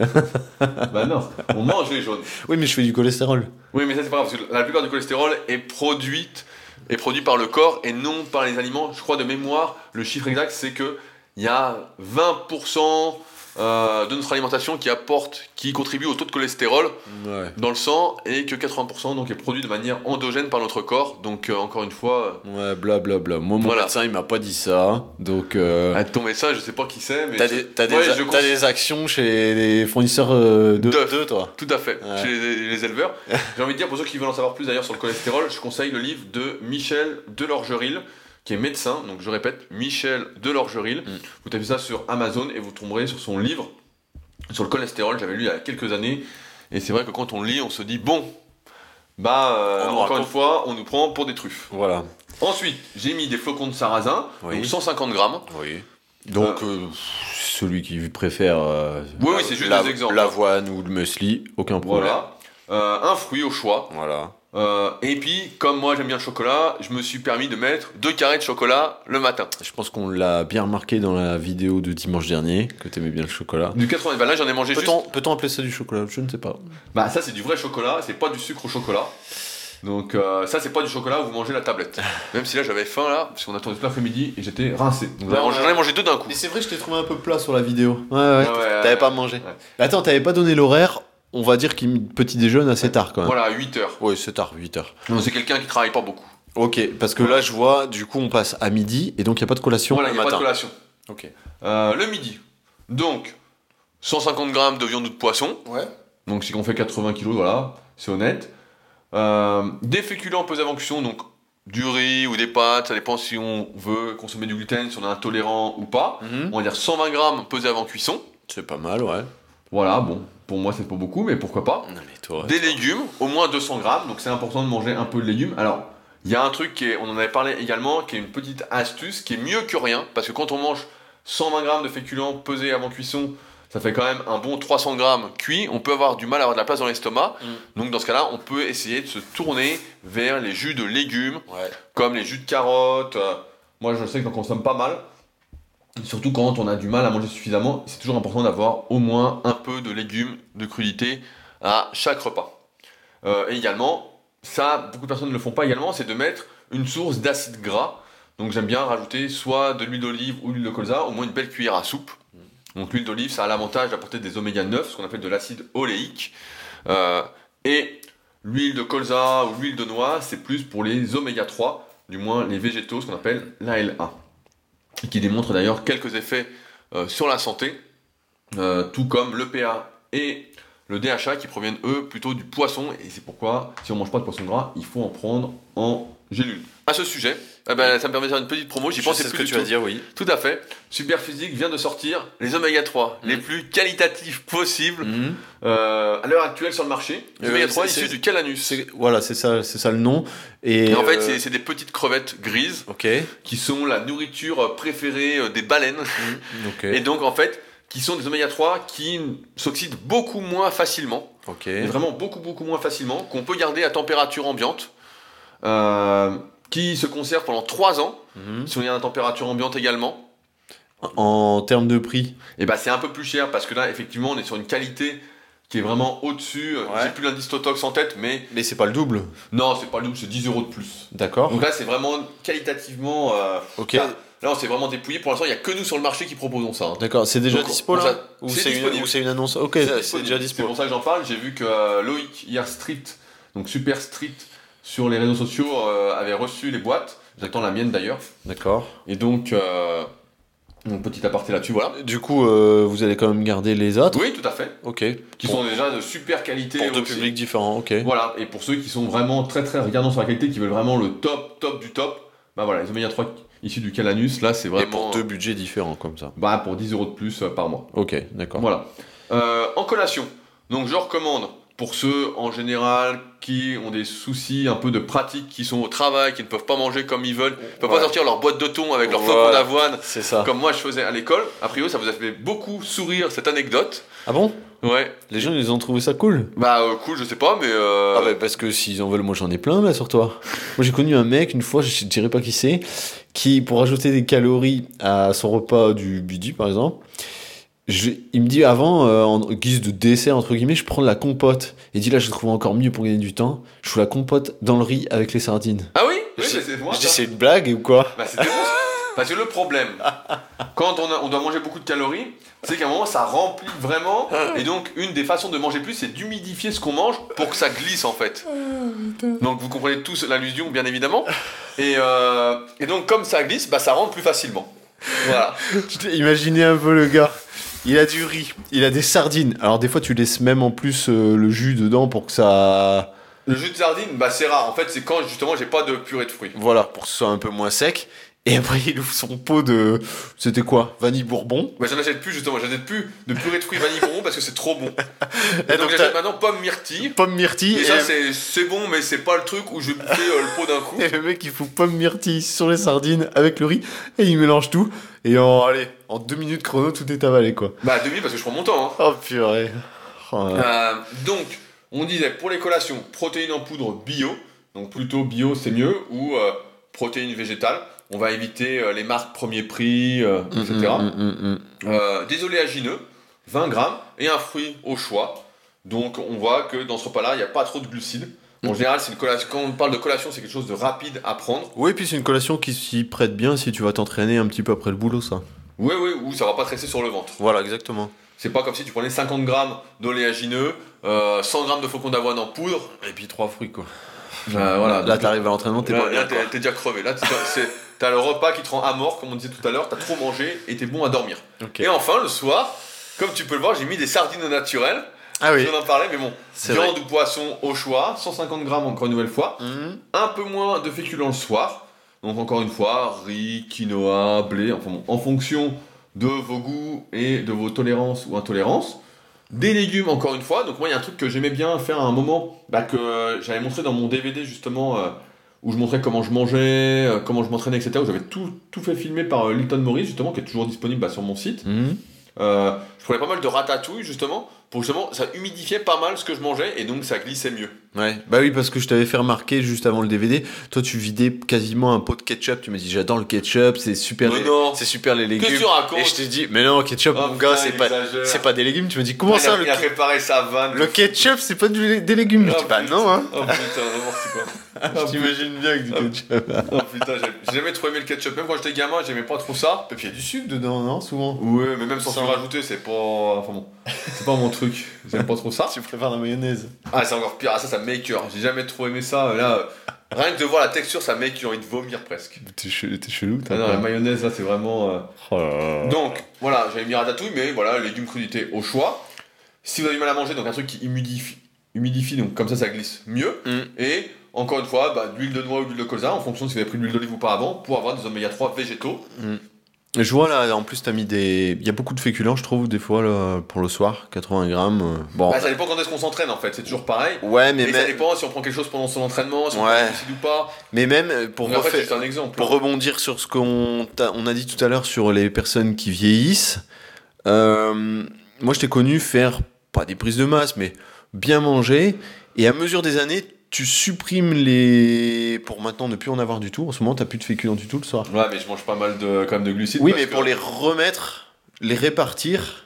Bah non, on mange les jaunes. oui, mais je fais du cholestérol. Oui, mais ça c'est pas grave, parce que la plupart du cholestérol est produite est produit par le corps et non par les aliments. Je crois de mémoire, le chiffre exact c'est que il y a 20% euh, de notre alimentation qui apporte, qui contribue au taux de cholestérol Ouais. dans le sang et que 80% donc est produit de manière endogène par notre corps. Donc euh, encore une fois, Ouais, blablabla. Moi, mon Voilà. médecin, il m'a pas dit ça. Donc, euh, à ton médecin, je sais pas qui c'est, mais t'as des, des, Ouais, a- actions chez les fournisseurs euh, de D'œufs. d'œufs, toi? Tout à fait, Ouais. chez les, les éleveurs. J'ai envie de dire, pour ceux qui veulent en savoir plus d'ailleurs sur le cholestérol, je conseille le livre de Michel Delorgeril, qui est médecin, donc je répète, Michel Delorgeril. Mm. Vous tapez ça sur Amazon et vous tomberez sur son livre sur le cholestérol, j'avais lu il y a quelques années, et c'est vrai que quand on lit, on se dit, bon, bah, euh, encore raconte. une fois, on nous prend pour des truffes. Voilà. Ensuite, j'ai mis des flocons de sarrasin, Oui. donc 150 grammes. Oui. Donc, euh, celui qui préfère. euh, Oui, oui, c'est juste des exemples. L'avoine ou le muesli, aucun problème. Voilà. Euh, un fruit au choix. Voilà. Euh, et puis, comme moi j'aime bien le chocolat, je me suis permis de mettre deux carrés de chocolat le matin. Je pense qu'on l'a bien remarqué dans la vidéo de dimanche dernier, que t'aimais bien le chocolat. Du 80 bah là j'en ai mangé juste. Peut-on appeler ça du chocolat? Je ne sais pas. Bah ça c'est du vrai chocolat, c'est pas du sucre au chocolat. Donc euh, ça c'est pas du chocolat où vous mangez la tablette. Même si là j'avais faim là, parce qu'on attendait tout l'après-midi et j'étais rincé. Donc Ouais, j'en ai mangé deux d'un coup. Mais c'est vrai, je t'ai trouvé un peu plat sur la vidéo. Ouais, ouais. Ouais, T'avais ouais. pas mangé. Attends, t'avais pas donné l'horaire. On va dire qu'il petit déjeune assez tard quand même. Voilà, 8 heures. Oui, c'est tard, 8 heures. Donc c'est quelqu'un qui travaille pas beaucoup. Ok, parce que là, je vois, du coup, on passe à midi et donc il n'y a pas de collation Voilà, le il n'y a pas de collation. ok. Euh, le midi. Donc 150 grammes de viande ou de poisson. Ouais. Donc si on fait 80 kilos, voilà, c'est honnête. Euh, des féculents pesés avant cuisson, donc du riz ou des pâtes, ça dépend si on veut consommer du gluten, si on est intolérant ou pas. On va dire 120 grammes pesés avant cuisson. C'est pas mal, ouais. Voilà, bon, pour moi c'est pas beaucoup, mais pourquoi pas. Non, mais toi. Des légumes, au moins 200 grammes, donc c'est important de manger un peu de légumes. Alors, il y a un truc qui est, on en avait parlé également, qui est une petite astuce, qui est mieux que rien, parce que quand on mange 120 grammes de féculents pesés avant cuisson, ça fait quand même un bon 300 grammes cuits, on peut avoir du mal à avoir de la place dans l'estomac, Mm. donc dans ce cas-là, on peut essayer de se tourner vers les jus de légumes, Ouais. comme les jus de carottes. euh, Moi, je sais que j'en consomme pas mal. Surtout quand on a du mal à manger suffisamment, c'est toujours important d'avoir au moins un peu de légumes, de crudités à chaque repas. Euh, et également, ça, beaucoup de personnes ne le font pas également, c'est de mettre une source d'acide gras. Donc j'aime bien rajouter soit de l'huile d'olive ou de l'huile de colza, au moins une belle cuillère à soupe. Donc l'huile d'olive, ça a l'avantage d'apporter des oméga 9, ce qu'on appelle de l'acide oléique. Euh, et l'huile de colza ou l'huile de noix, c'est plus pour les oméga 3, du moins les végétaux, ce qu'on appelle l'ALA. Qui démontre d'ailleurs quelques effets euh, sur la santé, euh, tout comme le PA et le DHA qui proviennent eux plutôt du poisson. Et c'est pourquoi, si on mange pas de poisson gras, il faut en prendre en gélule. À ce sujet, eh ben, ça me permet de faire une petite promo, j'y pensais sais ce plus que du tu vas tout. dire, oui. Tout à fait. Superphysique vient de sortir les oméga 3, Mhm. les plus qualitatifs possibles Mhm. euh, à l'heure actuelle sur le marché. Les Euh, oméga 3 c'est- issus du calanus. Voilà, c'est ça, c'est ça le nom. Et, Et en fait, euh, c'est- c'est des petites crevettes grises qui sont la nourriture préférée des baleines. Ok. Et donc, en fait, qui sont des oméga 3 qui s'oxydent beaucoup moins facilement. Vraiment beaucoup, beaucoup moins facilement, qu'on peut garder à température ambiante, qui se conservent pendant 3 ans, Mhm. si on est à température ambiante également. En termes de prix. Et bah c'est un peu plus cher parce que là, effectivement, on est sur une qualité qui est vraiment au-dessus. Euh, Ouais. J'ai plus l'indice Totox en tête, mais Mais c'est pas le double. non, c'est pas le double, c'est 10 euros de plus. D'accord. Donc là, c'est vraiment qualitativement. euh, Ok. là, là, on s'est vraiment dépouillé. Pour l'instant, il n'y a que nous sur le marché qui proposons ça. hein. D'accord. C'est déjà Donc, dispo là Ou c'est c'est une, disponible. ou c'est une annonce Ok, C'est c'est disponible. déjà C'est dispo. pour ça que j'en parle. J'ai vu que euh, Loïc, hier Street, donc Super Street, sur les réseaux sociaux, euh, avait reçu les boîtes. J'attends la mienne d'ailleurs. D'accord. Et donc, euh, donc petit aparté là-dessus, voilà. Du coup, euh, vous allez quand même garder les autres Oui, tout à fait. Ok. Qui Pour- sont déjà de super qualité. Pour deux aussi. publics différents, ok. Voilà, et pour ceux qui sont vraiment très très regardants sur la qualité, qui veulent vraiment le top, top du top, bah voilà, les oméga 3 issus du Calanus, là c'est Et vraiment. pour deux budgets différents comme ça. Bah pour 10 euros de plus euh, par mois. Ok, d'accord. Voilà. Euh, en collation, donc je recommande pour ceux en général qui ont des soucis un peu de pratique, qui sont au travail, qui ne peuvent pas manger comme ils veulent, ne peuvent Ouais. pas sortir leur boîte de thon avec leur Ouais. flocon d'avoine, C'est ça. comme moi je faisais à l'école. A priori, ça vous a fait beaucoup sourire cette anecdote. Ah bon? Ouais. Les gens, ils ont trouvé ça cool? Bah euh, cool, je sais pas, mais. euh, Ah bah parce que s'ils en veulent, moi j'en ai plein là sur toi. Moi j'ai connu un mec une fois, je dirais pas qui c'est, qui pour rajouter des calories à son repas du midi par exemple, je- il me dit avant, euh, en guise de dessert entre guillemets, je prends de la compote. Il dit là je trouve encore mieux pour gagner du temps, je fous la compote dans le riz avec les sardines. Ah oui, oui Je mais c'est moi. je dis c'est une blague ou quoi? Bah c'était bon. Parce que le problème, quand on, a- on doit manger beaucoup de calories, c'est qu'à un moment ça remplit vraiment. Et donc, une des façons de manger plus, c'est d'humidifier ce qu'on mange pour que ça glisse en fait. Donc, vous comprenez tous l'allusion, bien évidemment. Et, euh, et donc, comme ça glisse, bah, ça rentre plus facilement. Voilà. Imaginé un peu le gars. Il a du riz, il a des sardines. Alors des fois tu laisses même en plus euh, le jus dedans pour que ça... Le jus de sardine, bah, c'est rare. En fait, c'est quand justement j'ai pas de purée de fruits. Voilà, pour que ce soit un peu moins sec. Et après il ouvre son pot de... C'était quoi? Vanille bourbon? Bah, j'en achète plus justement, j'achète plus de purée de fruits vanille bonbon parce que c'est trop bon. Et Et donc, donc, j'achète maintenant pomme myrtille. Pomme myrtille. Et Et, ça, c'est c'est bon, mais c'est pas le truc où je vais bouffer euh, le pot d'un coup. et le mec il fout pomme myrtille sur les sardines avec le riz. Et il mélange tout. Et en, allez, en deux minutes chrono, tout est avalé quoi. Bah, demi parce que je prends mon temps. Hein. Oh purée. Oh, là là. Euh, donc, on disait pour les collations, protéines en poudre bio. Donc, plutôt bio, c'est mieux. Ou euh, protéines végétales. On va éviter euh, les marques premier prix, euh, etc. Mm, mm, mm, mm. Euh, des oléagineux, 20 grammes, et un fruit au choix. Donc on voit que dans ce repas-là, il n'y a pas trop de glucides. En général, c'est une collation. quand on parle de collation, c'est quelque chose de rapide à prendre. Oui, puis c'est une collation qui s'y prête bien si tu vas t'entraîner un petit peu après le boulot, ça. Oui, oui, ou ça va pas te rester sur le ventre. Voilà, exactement. C'est pas comme si tu prenais 50 grammes d'oléagineux, euh, 100 grammes de flocons d'avoine en poudre. Et puis trois fruits, quoi. Euh, voilà. Là, t'arrives à l'entraînement, t'es pas bien. t'es déjà crevé. Là, t'es- c'est- t'as le repas qui te rend à mort, comme on disait tout à l'heure. T'as trop mangé et t'es bon à dormir. Et enfin, le soir, comme tu peux le voir, j'ai mis des sardines au naturel. Ah oui. D'en parler, mais bon. Viande ou poisson au choix, 150 grammes encore une nouvelle fois. Mhm. Un peu moins de féculents le soir. Donc encore une fois, riz, quinoa, blé, enfin bon, en fonction de vos goûts et de vos tolérances ou intolérances. Des légumes encore une fois. Donc moi, il y a un truc que j'aimais bien faire à un moment, bah, que j'avais montré dans mon DVD justement, euh, où je montrais comment je mangeais, euh, comment je m'entraînais, etc. Où j'avais tout, tout fait filmer par euh, Lilton Morris justement, qui est toujours disponible bah, sur mon site. Mhm. Euh, je prenais pas mal de ratatouille justement, pour justement, ça humidifiait pas mal ce que je mangeais et donc ça glissait mieux. Ouais. Bah oui, parce que je t'avais fait remarquer juste avant le DVD, toi tu vidais quasiment un pot de ketchup. Tu m'as dit j'adore le ketchup, c'est super. Mais les... non. C'est super les légumes. Que tu racontes Et je t'ai dit, mais non, ketchup, Oh, mon gars, c'est pas, c'est pas des légumes. Tu me dis comment il ça a, le, il a préparé sa vanne. le ketchup, c'est pas du- des légumes. Oh, je dis bah non, hein. Oh putain, n'importe quoi. Je t'imagine bien avec du Ah. ketchup. Oh putain, j'ai jamais trop aimé le ketchup. Même quand j'étais gamin, j'aimais pas trop ça. Et puis il y a du sucre dedans, non Souvent? Ouais, mais même sans sucre rajouté, c'est pas. Enfin bon, c'est pas mon truc. J'aime pas trop ça. Tu préfères la mayonnaise. Ah, c'est encore pire. Ah, ça, ça m'écœure. J'ai jamais trop aimé ça. Là, euh, rien que de voir la texture, ça m'écœure. J'ai envie de vomir presque. T'es chelou, t'es chelou, Ah t'as non, pas- la mayonnaise, là, c'est vraiment. euh, Oh là là. Donc, voilà, j'avais mis ratatouille, mais voilà, légumes crudités au choix. Si vous avez du mal à manger, donc un truc qui humidifie, humidifie donc comme ça, ça glisse mieux. Mm. Et encore une fois, bah, de l'huile de noix ou de l'huile de colza, en fonction de si vous avez pris de l'huile d'olive ou pas avant, pour avoir des oméga 3 végétaux. Je vois là, en plus, t'as mis des. Il y a beaucoup de féculents, je trouve, des fois, là, pour le soir, 80 grammes. euh, Bon. Bah, ça dépend quand est-ce qu'on s'entraîne en fait, c'est toujours pareil. ouais, mais, Et ça dépend si on prend quelque chose pendant son entraînement, si on Ouais. prend ou pas. mais même euh, pour, Mais en fait, refaire- un exemple. pour rebondir sur ce qu'on on a dit tout à l'heure sur les personnes qui vieillissent, euh, moi je t'ai connu faire, pas des prises de masse, mais bien manger. Et à mesure des années, tu supprimes les. Pour maintenant ne plus en avoir du tout. En ce moment, t'as plus de féculents du tout le soir. Ouais, mais je mange pas mal de, quand même de glucides. Oui, parce mais que- pour les remettre, les répartir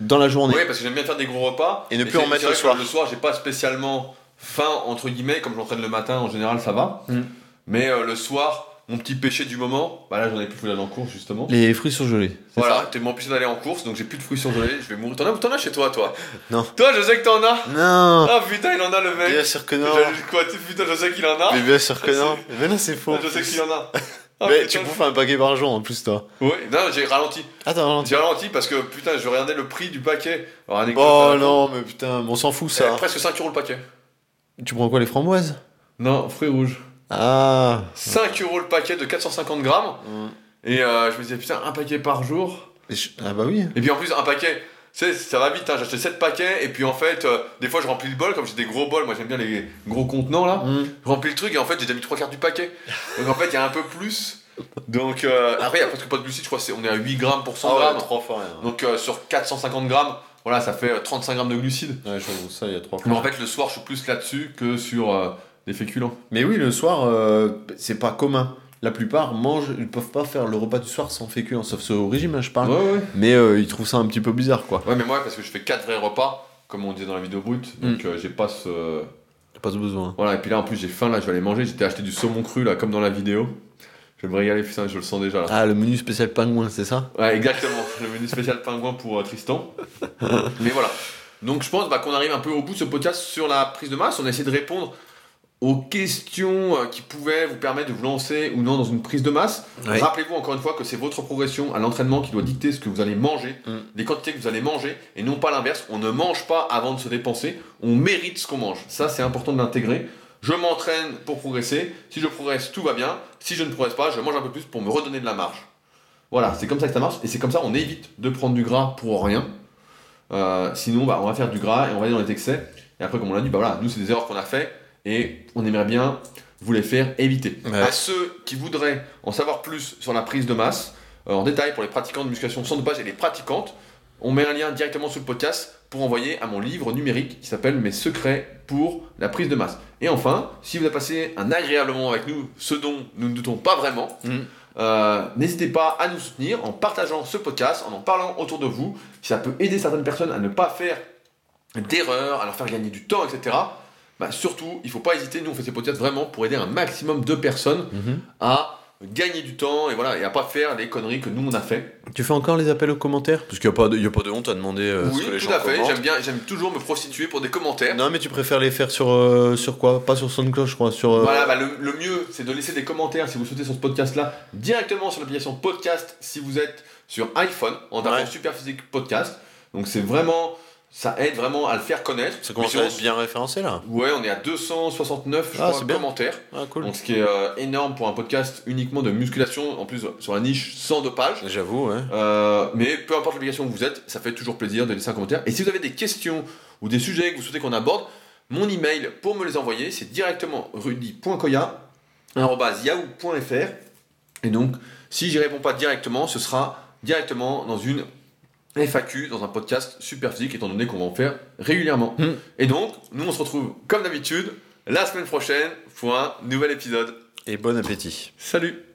dans la journée. Oui, parce que j'aime bien faire des gros repas. Et ne plus c'est- en mettre c'est le que soir. Le soir, j'ai pas spécialement faim, entre guillemets, comme je m'entraîne le matin, en général, ça va. Mm. Mais euh, le soir, mon petit péché du moment, bah là, j'en ai plus faut aller en course, justement. Les fruits surgelés. Voilà, t'es m'empêché d'aller en course, donc j'ai plus de fruits surgelés, je vais mourir. T'en as, t'en as chez toi, toi? Non. Toi, je sais que t'en as? Non Ah putain, il en a le mec Bien sûr que non J'ai- Quoi, tu- putain, je sais qu'il en a? Mais bien sûr que non Mais non, c'est faux. Ah, Je sais qu'il en a Ah, Mais putain. tu bouffes un paquet par jour en plus, toi. Ouais, non, j'ai ralenti. Attends, J'ai ralenti parce que putain, je regardais le prix du paquet. Alors, anecdote, Oh non, mais putain, on s'en fout c'est ça. Presque 5 euros le paquet. Tu prends quoi, les framboises? Non, fruits rouges. Ah 5 euros le paquet de 450 grammes. Et euh, je me disais, putain, un paquet par jour. Et je- Ah bah oui. Et puis en plus, un paquet, tu sais, ça va vite. Hein. Acheté 7 paquets. Et puis en fait, euh, des fois, je remplis le bol. Comme j'ai des gros bols, moi j'aime bien les gros contenants là. Mm. Je remplis le truc et en fait, j'ai déjà mis 3 quarts du paquet. Donc en fait, il y a un peu plus. Donc euh, après, il n'y a presque pas de glucides. Je crois qu'on est à 8 grammes pour 100 grammes. trois fois rien. Donc sur 450 grammes, voilà, ça fait euh, 35 grammes de glucides. Ouais, j'avoue, ça, il y a trois Mais fois. en fait, le soir, je suis plus là-dessus que sur des féculents. Mais oui, le soir, euh, c'est pas commun. La plupart mangent, ils peuvent pas faire le repas du soir sans féculents, sauf ceux au régime, hein, je parle. ouais. Mais euh, ils trouvent ça un petit peu bizarre, quoi. Ouais, mais moi, parce que je fais 4 vrais repas, comme on disait dans la vidéo brute, donc euh, j'ai pas ce. T'as pas ce besoin. Voilà, et puis là, en plus, j'ai faim, là, je vais aller manger. J'étais acheté du saumon cru, là, comme dans la vidéo. Je vais me régaler, putain, je le sens déjà là. Ah, le menu spécial pingouin, c'est ça? Ouais, exactement. Le menu spécial pingouin pour euh, Tristan. Mais voilà. Donc je pense bah, qu'on arrive un peu au bout de ce podcast sur la prise de masse. On a essayé de répondre aux questions euh, qui pouvaient vous permettre de vous lancer ou non dans une prise de masse. Rappelez-vous encore une fois que c'est votre progression à l'entraînement qui doit dicter ce que vous allez manger, Mm. les quantités que vous allez manger, et non pas l'inverse. On ne mange pas avant de se dépenser, on mérite ce qu'on mange. Ça, c'est important de l'intégrer. Je m'entraîne pour progresser. Si je progresse, tout va bien. Si je ne progresse pas, je mange un peu plus pour me redonner de la marge. Voilà, c'est comme ça que ça marche. Et c'est comme ça on évite de prendre du gras pour rien. Euh, sinon, bah, on va faire du gras et on va aller dans les excès. Et après, comme on l'a dit, bah voilà, nous, c'est des erreurs qu'on a fait et on aimerait bien vous les faire éviter. Ouais. À ceux qui voudraient en savoir plus sur la prise de masse, euh, en détail pour les pratiquants de musculation sans dopage et les pratiquantes, on met un lien directement sous le podcast pour envoyer à mon livre numérique qui s'appelle Mes secrets pour la prise de masse. Et enfin, si vous avez passé un agréable moment avec nous, ce dont nous ne doutons pas vraiment, Mm. euh, n'hésitez pas à nous soutenir en partageant ce podcast, en en parlant autour de vous. Si ça peut aider certaines personnes à ne pas faire d'erreurs, à leur faire gagner du temps, etc. Bah, surtout, il ne faut pas hésiter. Nous, on fait ces podcasts vraiment pour aider un maximum de personnes Mhm. à gagner du temps et voilà et à pas faire les conneries que nous on a fait. Tu fais encore les appels aux commentaires? Parce qu'il n'y a, pas de- y a pas de honte à demander euh, oui, ce que les tout gens à fait. J'aime bien, j'aime toujours me prostituer pour des commentaires. Non, mais tu préfères les faire sur, euh, sur quoi? Pas sur SoundCloud, je crois. Sur, euh, Voilà, bah, le, le mieux, c'est de laisser des commentaires si vous souhaitez sur ce podcast-là, directement sur l'application podcast si vous êtes sur iPhone, en tapant Ouais. Superphysique Podcast. Donc c'est vraiment, ça aide vraiment à le faire connaître. Ça commence à être bien référencé là. Ouais, on est à 269 je Ah, crois, commentaires. Ah, cool. Donc ce qui est euh, énorme pour un podcast uniquement de musculation, en plus sur la niche sans dopage. J'avoue, ouais. Euh, mais peu importe l'application où vous êtes, ça fait toujours plaisir de laisser un commentaire. Et si vous avez des questions ou des sujets que vous souhaitez qu'on aborde, mon email pour me les envoyer, c'est directement rudy.koya.yahoo.fr. Et donc, si j'y réponds pas directement, ce sera directement dans une FAQ, dans un podcast super physique, étant donné qu'on va en faire régulièrement. Hmm. Et donc, nous, on se retrouve comme d'habitude la semaine prochaine pour un nouvel épisode. Et bon appétit. Salut